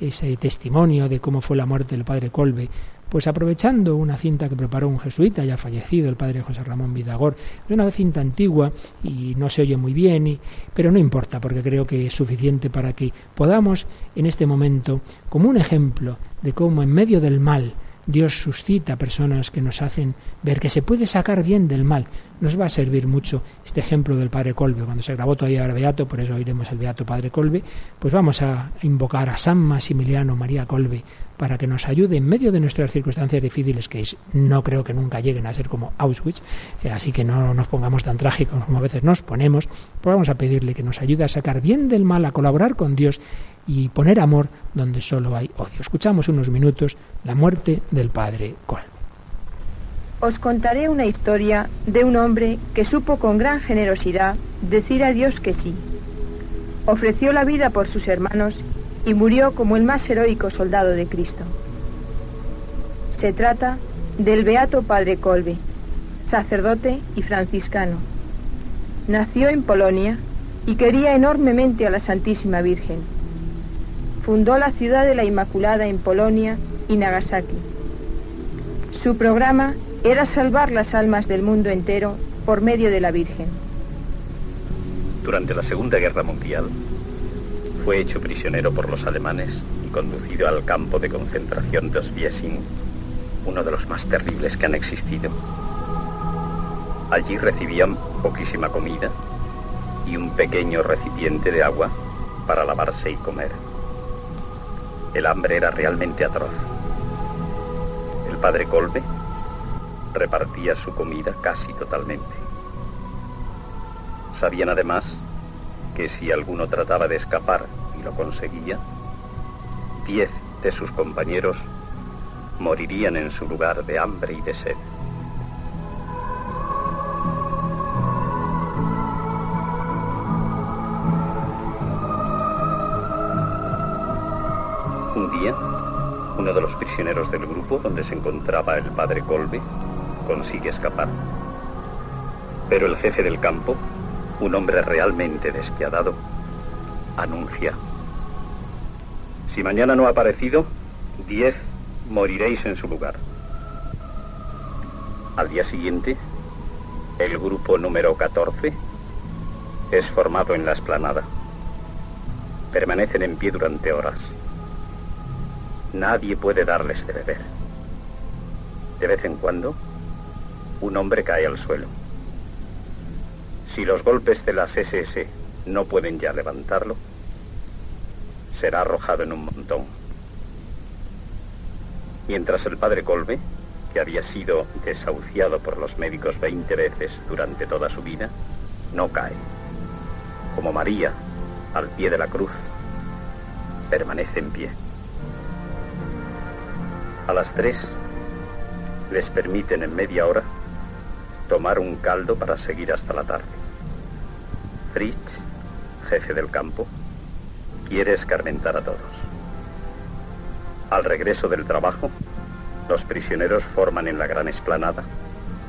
A: ese testimonio de cómo fue la muerte del padre Colbe Pues aprovechando una cinta que preparó un jesuita ya fallecido, el padre José Ramón Vidagor, es una cinta antigua y no se oye muy bien, pero no importa porque creo que es suficiente para que podamos en este momento, como un ejemplo de cómo en medio del mal, Dios suscita personas que nos hacen ver que se puede sacar bien del mal. Nos va a servir mucho este ejemplo del Padre Colbe. Cuando se grabó todavía el Beato, por eso oiremos el Beato Padre Colbe, pues vamos a invocar a San Maximiliano María Colbe para que nos ayude en medio de nuestras circunstancias difíciles, que no creo que nunca lleguen a ser como Auschwitz, eh, así que no nos pongamos tan trágicos como a veces nos ponemos, pues vamos a pedirle que nos ayude a sacar bien del mal, a colaborar con Dios y poner amor donde solo hay odio. Escuchamos unos minutos la muerte del padre Col.
F: Os contaré una historia de un hombre que supo con gran generosidad decir a Dios que sí. Ofreció la vida por sus hermanos y murió como el más heroico soldado de Cristo. Se trata del Beato Padre Colbe, sacerdote y franciscano. Nació en Polonia y quería enormemente a la Santísima Virgen fundó la ciudad de la Inmaculada en Polonia y Nagasaki. Su programa era salvar las almas del mundo entero por medio de la Virgen.
G: Durante la Segunda Guerra Mundial, fue hecho prisionero por los alemanes y conducido al campo de concentración de Oswiecim, uno de los más terribles que han existido. Allí recibían poquísima comida y un pequeño recipiente de agua para lavarse y comer. El hambre era realmente atroz. El padre Colbe repartía su comida casi totalmente. Sabían además que si alguno trataba de escapar y lo conseguía, diez de sus compañeros morirían en su lugar de hambre y de sed. Uno de los prisioneros del grupo donde se encontraba el padre Colby consigue escapar. Pero el jefe del campo, un hombre realmente despiadado, anuncia, si mañana no ha aparecido, diez moriréis en su lugar. Al día siguiente, el grupo número 14 es formado en la esplanada. Permanecen en pie durante horas. Nadie puede darles de beber. De vez en cuando, un hombre cae al suelo. Si los golpes de las SS no pueden ya levantarlo, será arrojado en un montón. Mientras el padre Colbe, que había sido desahuciado por los médicos 20 veces durante toda su vida, no cae. Como María, al pie de la cruz, permanece en pie. A las tres les permiten en media hora tomar un caldo para seguir hasta la tarde. Fritz, jefe del campo, quiere escarmentar a todos. Al regreso del trabajo, los prisioneros forman en la gran esplanada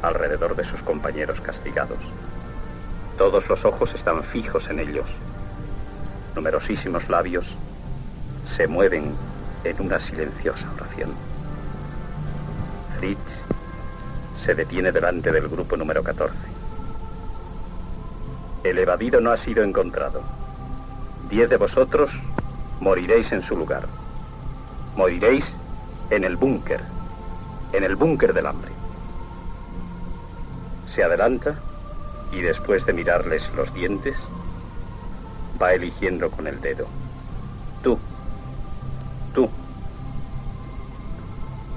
G: alrededor de sus compañeros castigados. Todos los ojos están fijos en ellos. Numerosísimos labios se mueven en una silenciosa oración. Se detiene delante del grupo número 14. El evadido no ha sido encontrado. Diez de vosotros moriréis en su lugar. Moriréis en el búnker, en el búnker del hambre. Se adelanta y después de mirarles los dientes, va eligiendo con el dedo. Tú, tú.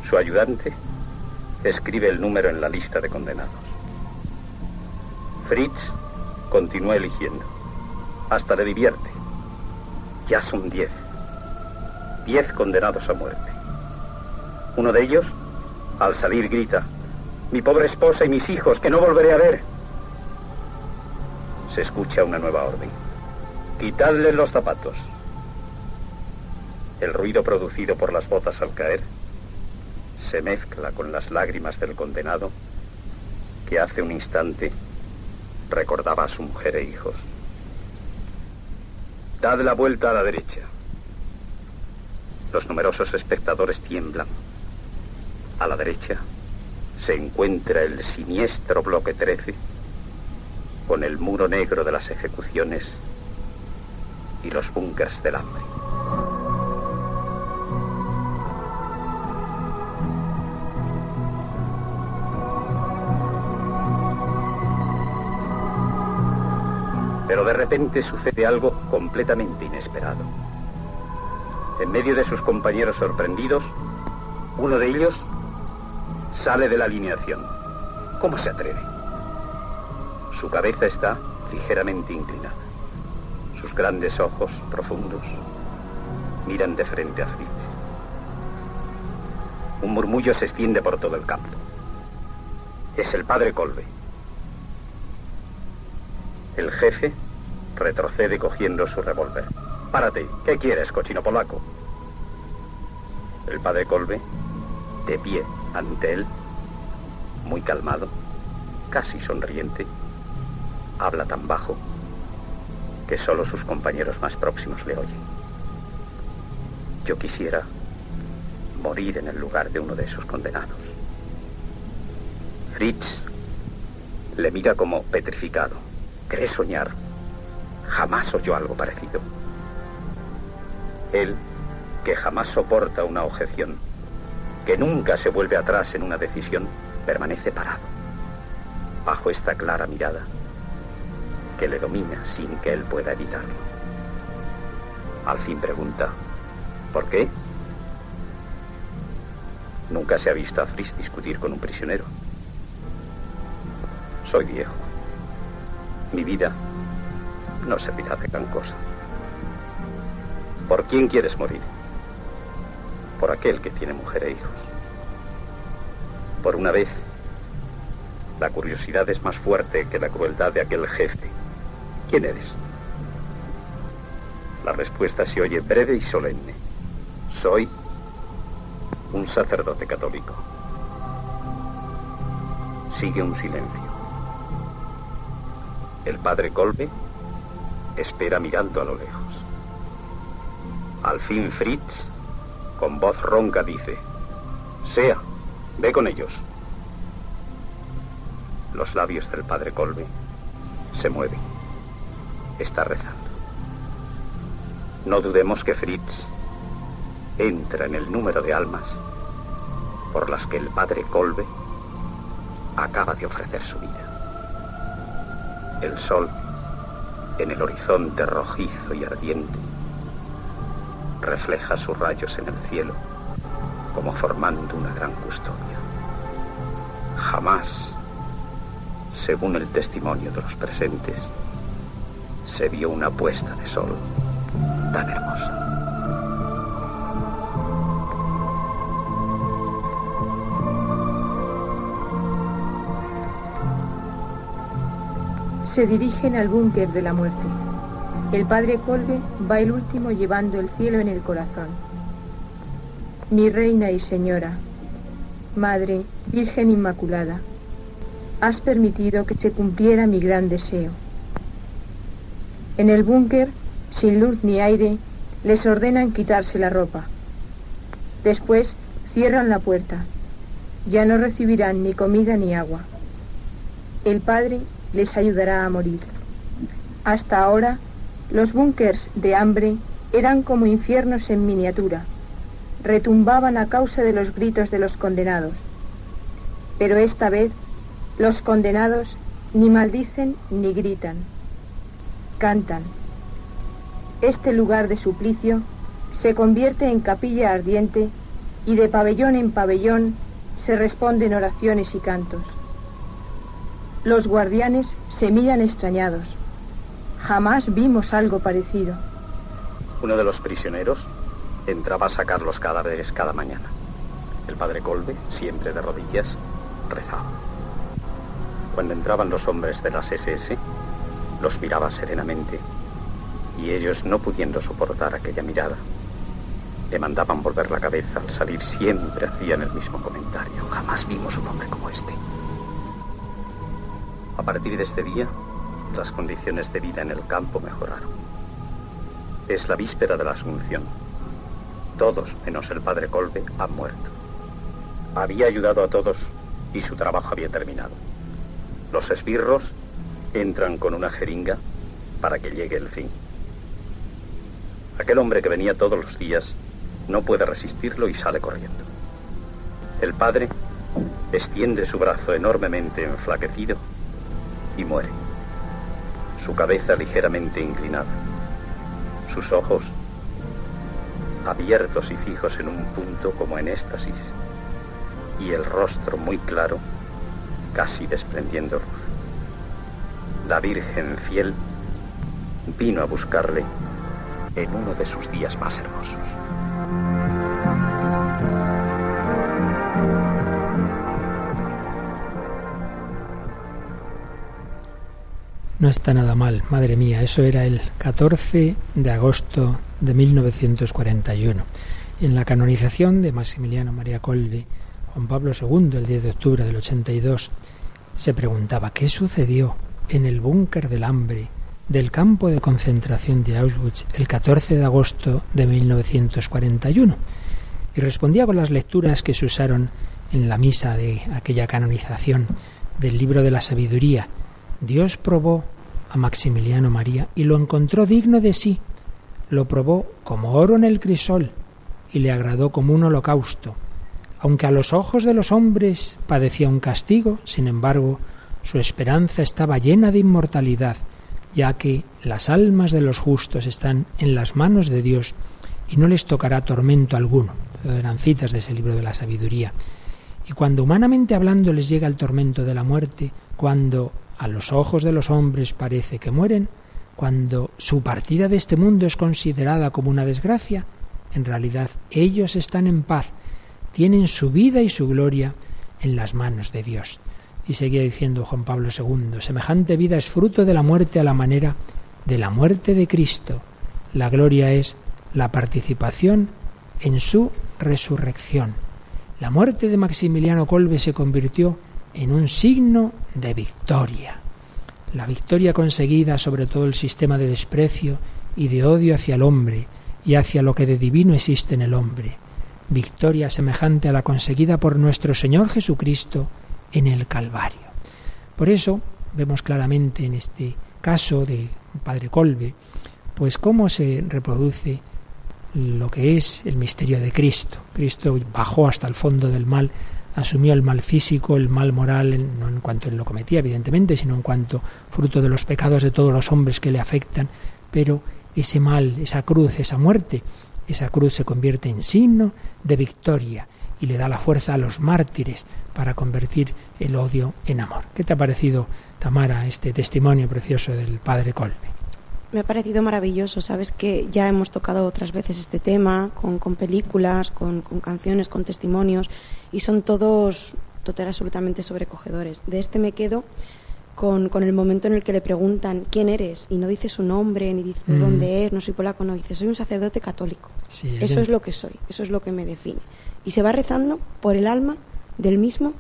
G: Su ayudante escribe el número en la lista de condenados. Fritz continúa eligiendo. Hasta le divierte. Ya son diez. Diez condenados a muerte. Uno de ellos, al salir, grita, mi pobre esposa y mis hijos, que no volveré a ver. Se escucha una nueva orden. Quitadle los zapatos. El ruido producido por las botas al caer se mezcla con las lágrimas del condenado que hace un instante recordaba a su mujer e hijos. Dad la vuelta a la derecha. Los numerosos espectadores tiemblan. A la derecha se encuentra el siniestro bloque 13 con el muro negro de las ejecuciones y los búnkers del hambre. De repente sucede algo completamente inesperado. En medio de sus compañeros sorprendidos, uno de ellos sale de la alineación. ¿Cómo se atreve? Su cabeza está ligeramente inclinada. Sus grandes ojos profundos miran de frente a Fritz. Un murmullo se extiende por todo el campo. Es el padre Colbe. El jefe retrocede cogiendo su revólver. Párate, ¿qué quieres, cochino polaco? El padre Colbe, de pie ante él, muy calmado, casi sonriente, habla tan bajo que solo sus compañeros más próximos le oyen. Yo quisiera morir en el lugar de uno de esos condenados. Fritz le mira como petrificado. ¿Cree soñar? Jamás oyó algo parecido. Él, que jamás soporta una objeción, que nunca se vuelve atrás en una decisión, permanece parado, bajo esta clara mirada que le domina sin que él pueda evitarlo. Al fin pregunta, ¿por qué? Nunca se ha visto a Fritz discutir con un prisionero. Soy viejo. Mi vida no servirá de gran cosa. ¿Por quién quieres morir? Por aquel que tiene mujer e hijos. Por una vez, la curiosidad es más fuerte que la crueldad de aquel jefe. ¿Quién eres? La respuesta se oye breve y solemne. Soy un sacerdote católico. Sigue un silencio. El padre Colbe espera mirando a lo lejos. Al fin Fritz, con voz ronca, dice, Sea, ve con ellos. Los labios del padre Colbe se mueven. Está rezando. No dudemos que Fritz entra en el número de almas por las que el padre Colbe acaba de ofrecer su vida. El sol en el horizonte rojizo y ardiente, refleja sus rayos en el cielo como formando una gran custodia. Jamás, según el testimonio de los presentes, se vio una puesta de sol tan hermosa.
F: Se dirigen al búnker de la muerte. El padre Colbe va el último llevando el cielo en el corazón. Mi reina y señora, Madre, Virgen Inmaculada, has permitido que se cumpliera mi gran deseo. En el búnker, sin luz ni aire, les ordenan quitarse la ropa. Después cierran la puerta. Ya no recibirán ni comida ni agua. El padre les ayudará a morir. Hasta ahora, los búnkers de hambre eran como infiernos en miniatura. Retumbaban a causa de los gritos de los condenados. Pero esta vez, los condenados ni maldicen ni gritan. Cantan. Este lugar de suplicio se convierte en capilla ardiente y de pabellón en pabellón se responden oraciones y cantos. Los guardianes se miran extrañados. Jamás vimos algo parecido.
G: Uno de los prisioneros entraba a sacar los cadáveres cada mañana. El padre Colbe, siempre de rodillas, rezaba. Cuando entraban los hombres de las SS, los miraba serenamente y ellos, no pudiendo soportar aquella mirada, le mandaban volver la cabeza al salir, siempre hacían el mismo comentario. Jamás vimos un hombre como este. A partir de este día, las condiciones de vida en el campo mejoraron. Es la víspera de la Asunción. Todos, menos el padre Colbe, han muerto. Había ayudado a todos y su trabajo había terminado. Los esbirros entran con una jeringa para que llegue el fin. Aquel hombre que venía todos los días no puede resistirlo y sale corriendo. El padre extiende su brazo enormemente enflaquecido y muere. Su cabeza ligeramente inclinada. Sus ojos abiertos y fijos en un punto como en éxtasis. Y el rostro muy claro, casi desprendiendo luz. La Virgen fiel vino a buscarle en uno de sus días más hermosos.
A: No está nada mal, madre mía, eso era el 14 de agosto de 1941. En la canonización de Maximiliano María Colbe, Juan Pablo II, el 10 de octubre del 82, se preguntaba qué sucedió en el búnker del hambre del campo de concentración de Auschwitz el 14 de agosto de 1941 y respondía con las lecturas que se usaron en la misa de aquella canonización del libro de la sabiduría. Dios probó a Maximiliano María y lo encontró digno de sí. Lo probó como oro en el crisol y le agradó como un holocausto. Aunque a los ojos de los hombres padecía un castigo, sin embargo, su esperanza estaba llena de inmortalidad, ya que las almas de los justos están en las manos de Dios y no les tocará tormento alguno. Eran citas de ese libro de la sabiduría. Y cuando humanamente hablando les llega el tormento de la muerte, cuando a los ojos de los hombres parece que mueren, cuando su partida de este mundo es considerada como una desgracia, en realidad ellos están en paz, tienen su vida y su gloria en las manos de Dios. Y seguía diciendo Juan Pablo II, semejante vida es fruto de la muerte a la manera de la muerte de Cristo. La gloria es la participación en su resurrección. La muerte de Maximiliano Kolbe se convirtió en un signo de victoria. La victoria conseguida sobre todo el sistema de desprecio y de odio hacia el hombre y hacia lo que de divino existe en el hombre. Victoria semejante a la conseguida por nuestro Señor Jesucristo en el Calvario. Por eso vemos claramente en este caso de Padre Colbe, pues cómo se reproduce lo que es el misterio de Cristo. Cristo bajó hasta el fondo del mal, asumió el mal físico, el mal moral, no en cuanto él lo cometía, evidentemente, sino en cuanto fruto de los pecados de todos los hombres que le afectan, pero ese mal, esa cruz, esa muerte, esa cruz se convierte en signo de victoria y le da la fuerza a los mártires para convertir el odio en amor. ¿Qué te ha parecido, Tamara, este testimonio precioso del Padre Colbe?
C: Me ha parecido maravilloso, sabes que ya hemos tocado otras veces este tema con, películas, con, canciones, con testimonios y son todos total absolutamente sobrecogedores. De este me quedo con, con, el momento en el que le preguntan quién eres y no dice su nombre ni dice mm. dónde es, no soy polaco, no dice soy un sacerdote católico.
A: Sí,
C: eso es lo que soy, eso es lo que me define. Y se va rezando por el alma del mismo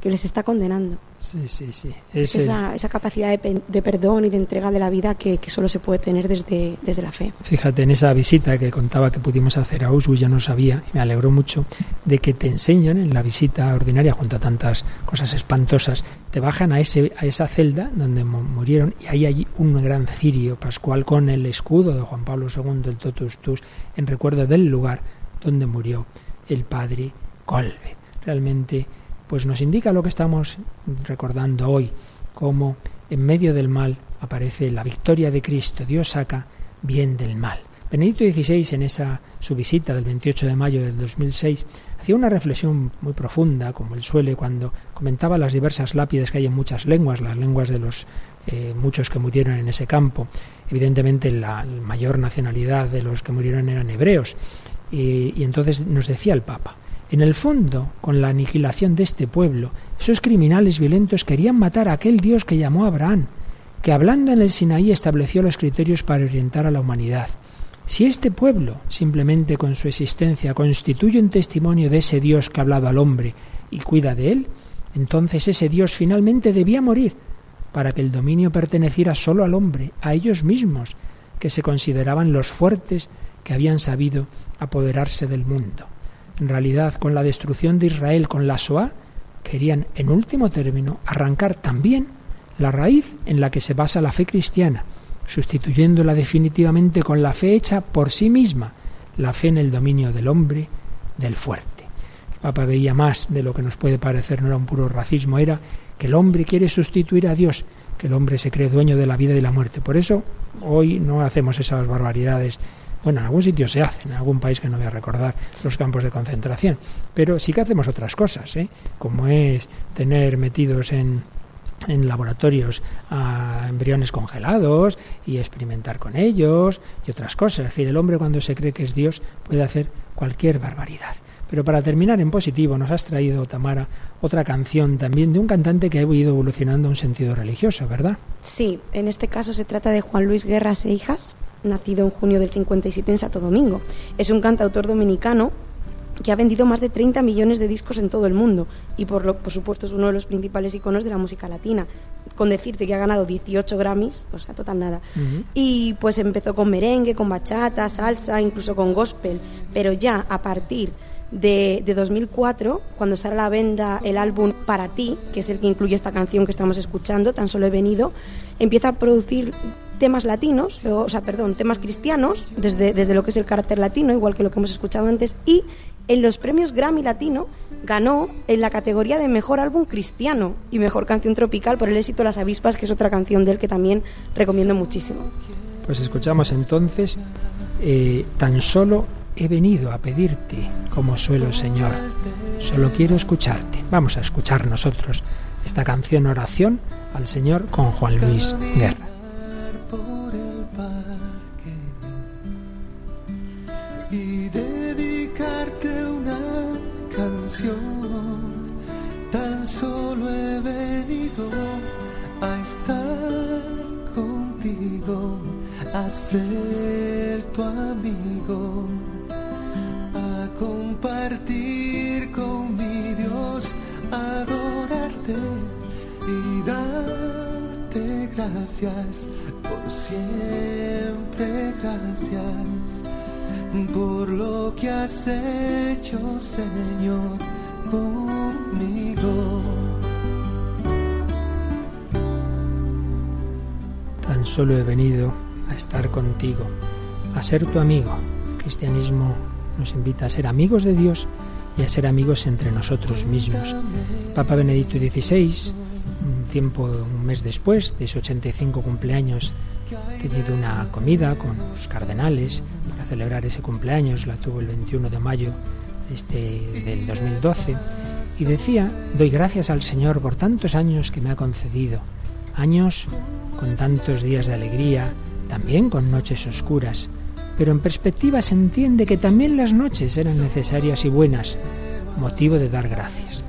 C: que les está condenando.
A: Sí, sí, sí.
C: Es esa, esa, capacidad de, de, perdón y de entrega de la vida que, que, solo se puede tener desde, desde la fe.
A: Fíjate, en esa visita que contaba que pudimos hacer a Auschwitz, yo no sabía, y me alegró mucho, de que te enseñan en la visita ordinaria, junto a tantas cosas espantosas, te bajan a, ese, a esa celda donde murieron, y hay allí un gran cirio pascual con el escudo de Juan Pablo II, el Totus Tus, en recuerdo del lugar donde murió el padre Colbe. Realmente pues nos indica lo que estamos recordando hoy, cómo en medio del mal aparece la victoria de Cristo, Dios saca bien del mal. Benedicto XVI, en esa su visita del 28 de mayo del 2006, hacía una reflexión muy profunda, como él suele, cuando comentaba las diversas lápidas que hay en muchas lenguas, las lenguas de los eh, muchos que murieron en ese campo. Evidentemente, la mayor nacionalidad de los que murieron eran hebreos. Y entonces nos decía el Papa, en el fondo, con la aniquilación de este pueblo, esos criminales violentos querían matar a aquel Dios que llamó a Abraham, que hablando en el Sinaí estableció los criterios para orientar a la humanidad. Si este pueblo, simplemente con su existencia, constituye un testimonio de ese Dios que ha hablado al hombre y cuida de él, entonces ese Dios finalmente debía morir para que el dominio perteneciera solo al hombre, a ellos mismos, que se consideraban los fuertes que habían sabido apoderarse del mundo. En realidad, con la destrucción de Israel, con la Shoah, querían, en último término, arrancar también la raíz en la que se basa la fe cristiana, sustituyéndola definitivamente con la fe hecha por sí misma, la fe en el dominio del hombre, del fuerte. El Papa veía más de lo que nos puede parecer, no era un puro racismo, era que el hombre quiere sustituir a Dios, que el hombre se cree dueño de la vida y la muerte. Por eso hoy no hacemos esas barbaridades. Bueno, en algún sitio se hacen, en algún país que no voy a recordar, los campos de concentración. Pero sí que hacemos otras cosas, ¿eh? como es tener metidos en, en laboratorios a embriones congelados y experimentar con ellos y otras cosas. Es decir, el hombre cuando se cree que es Dios puede hacer cualquier barbaridad. Pero para terminar en positivo, nos has traído, Tamara, otra canción también de un cantante que ha ido evolucionando a un sentido religioso, ¿verdad?
C: Sí, en este caso se trata de Juan Luis Guerras e Hijas, nacido en junio del 57 en Santo Domingo. Es un cantautor dominicano que ha vendido más de 30 millones de discos en todo el mundo y por, lo, por supuesto es uno de los principales iconos de la música latina. Con decirte que ha ganado 18 Grammys, o sea, total nada. Y pues empezó con merengue, con bachata, salsa, incluso con gospel, pero ya a partir de, de 2004, cuando sale a la venda el álbum Para ti, que es el que incluye esta canción que estamos escuchando, tan solo he venido, empieza a producir temas latinos, o, o sea, perdón, temas cristianos, desde, desde lo que es el carácter latino, igual que lo que hemos escuchado antes, y en los premios Grammy Latino ganó en la categoría de mejor álbum cristiano y mejor canción tropical por el éxito Las Avispas, que es otra canción de él que también recomiendo muchísimo.
A: Pues escuchamos entonces, eh, tan solo he venido a pedirte como suelo, Señor, solo quiero escucharte. Vamos a escuchar nosotros esta canción oración al Señor con Juan Luis Guerra.
D: y dedicarte una canción. Tan solo he venido a estar contigo, a ser tu amigo, compartir con mi Dios, adorarte y darte gracias por siempre gracias por lo que has hecho Señor conmigo
A: Tan solo he venido a estar contigo, a ser tu amigo. Cristianismo nos invita a ser amigos de Dios y a ser amigos entre nosotros mismos. Papa Benedicto XVI, un tiempo, un mes después de su 85 cumpleaños, ha tenido una comida con los cardenales para celebrar ese cumpleaños, la tuvo el 21 de mayo este, del 2012, y decía, doy gracias al Señor por tantos años que me ha concedido, años con tantos días de alegría, también con noches oscuras, pero en perspectiva se entiende que también las noches eran necesarias y buenas, motivo de dar gracias.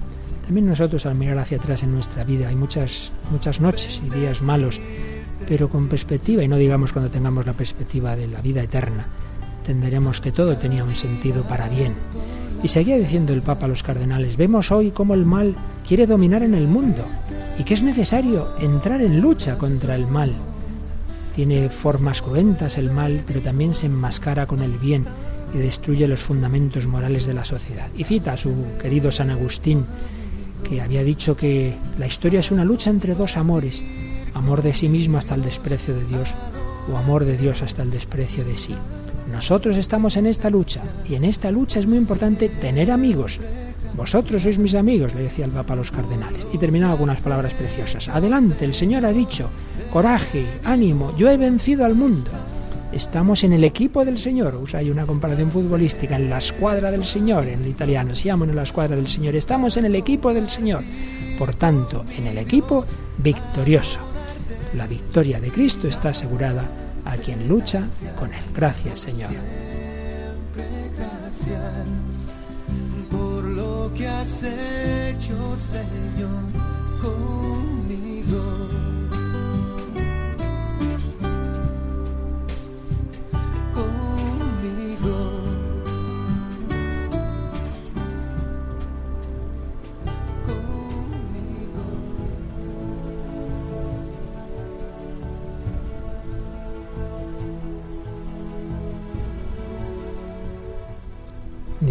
A: También nosotros al mirar hacia atrás en nuestra vida hay muchas muchas noches y días malos, pero con perspectiva y no digamos cuando tengamos la perspectiva de la vida eterna, entenderemos que todo tenía un sentido para bien. Y seguía diciendo el Papa a los cardenales, vemos hoy cómo el mal quiere dominar en el mundo y que es necesario entrar en lucha contra el mal. Tiene formas cruentas el mal, pero también se enmascara con el bien y destruye los fundamentos morales de la sociedad. Y cita a su querido San Agustín, que había dicho que la historia es una lucha entre dos amores, amor de sí mismo hasta el desprecio de Dios o amor de Dios hasta el desprecio de sí. Nosotros estamos en esta lucha y en esta lucha es muy importante tener amigos. Vosotros sois mis amigos, le decía el Papa a los cardenales. Y terminaba algunas palabras preciosas. Adelante, el Señor ha dicho, coraje, ánimo, yo he vencido al mundo. Estamos en el equipo del Señor. Usa ahí una comparación futbolística, en la escuadra del Señor, en el italiano. Siamo en la escuadra del Señor. Estamos en el equipo del Señor. Por tanto, en el equipo victorioso. La victoria de Cristo está asegurada a quien lucha con él. Gracias, Señor.
D: Has hecho Señor conmigo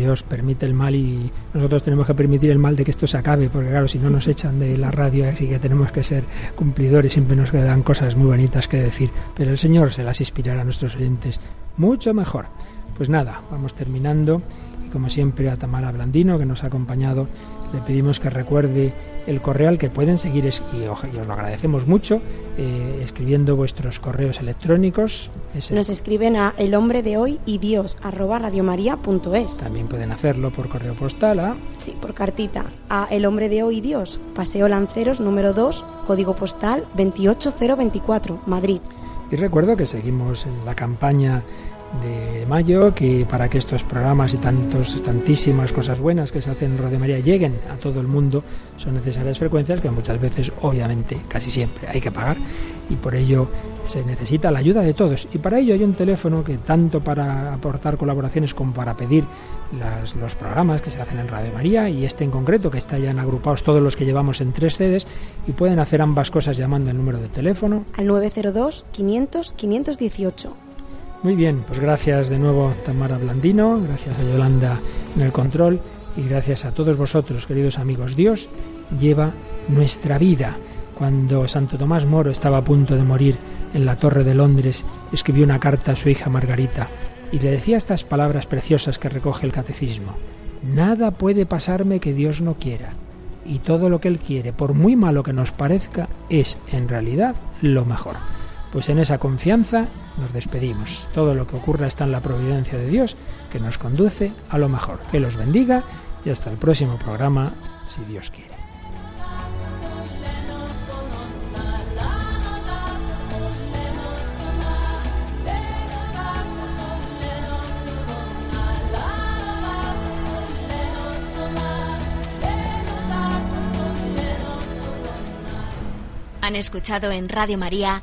A: Dios permite el mal y nosotros tenemos que permitir el mal de que esto se acabe, porque claro, si no nos echan de la radio, así que tenemos que ser cumplidores, siempre nos quedan cosas muy bonitas que decir, pero el Señor se las inspirará a nuestros oyentes mucho mejor. Pues nada, vamos terminando y como siempre a Tamara Blandino que nos ha acompañado, le pedimos que recuerde el correo al que pueden seguir, y os lo agradecemos mucho, eh, escribiendo vuestros correos electrónicos.
C: Nos escriben a el hombre de hoy y dios arroba radiomaria.es.
A: También pueden hacerlo por correo postal a...
C: Sí, por cartita. A el hombre de hoy y dios, Paseo Lanceros número 2, código postal 28024, Madrid.
A: Y recuerdo que seguimos en la campaña de mayo, que para que estos programas y tantos, tantísimas cosas buenas que se hacen en Radio María lleguen a todo el mundo, son necesarias frecuencias que muchas veces, obviamente, casi siempre hay que pagar y por ello se necesita la ayuda de todos. Y para ello hay un teléfono que tanto para aportar colaboraciones como para pedir los programas que se hacen en Radio María y este en concreto que está ya en agrupados todos los que llevamos en tres sedes y pueden hacer ambas cosas llamando el número de teléfono
C: al 902 500 518
A: muy bien, pues gracias de nuevo Tamara Blandino, gracias a Yolanda en el control y gracias a todos vosotros, queridos amigos. Dios lleva nuestra vida. Cuando Santo Tomás Moro estaba a punto de morir en la Torre de Londres, escribió una carta a su hija Margarita y le decía estas palabras preciosas que recoge el catecismo. Nada puede pasarme que Dios no quiera, y todo lo que Él quiere, por muy malo que nos parezca, es en realidad lo mejor. Pues en esa confianza nos despedimos. Todo lo que ocurra está en la providencia de Dios que nos conduce a lo mejor. Que los bendiga y hasta el próximo programa, si Dios quiere.
B: Han escuchado en Radio María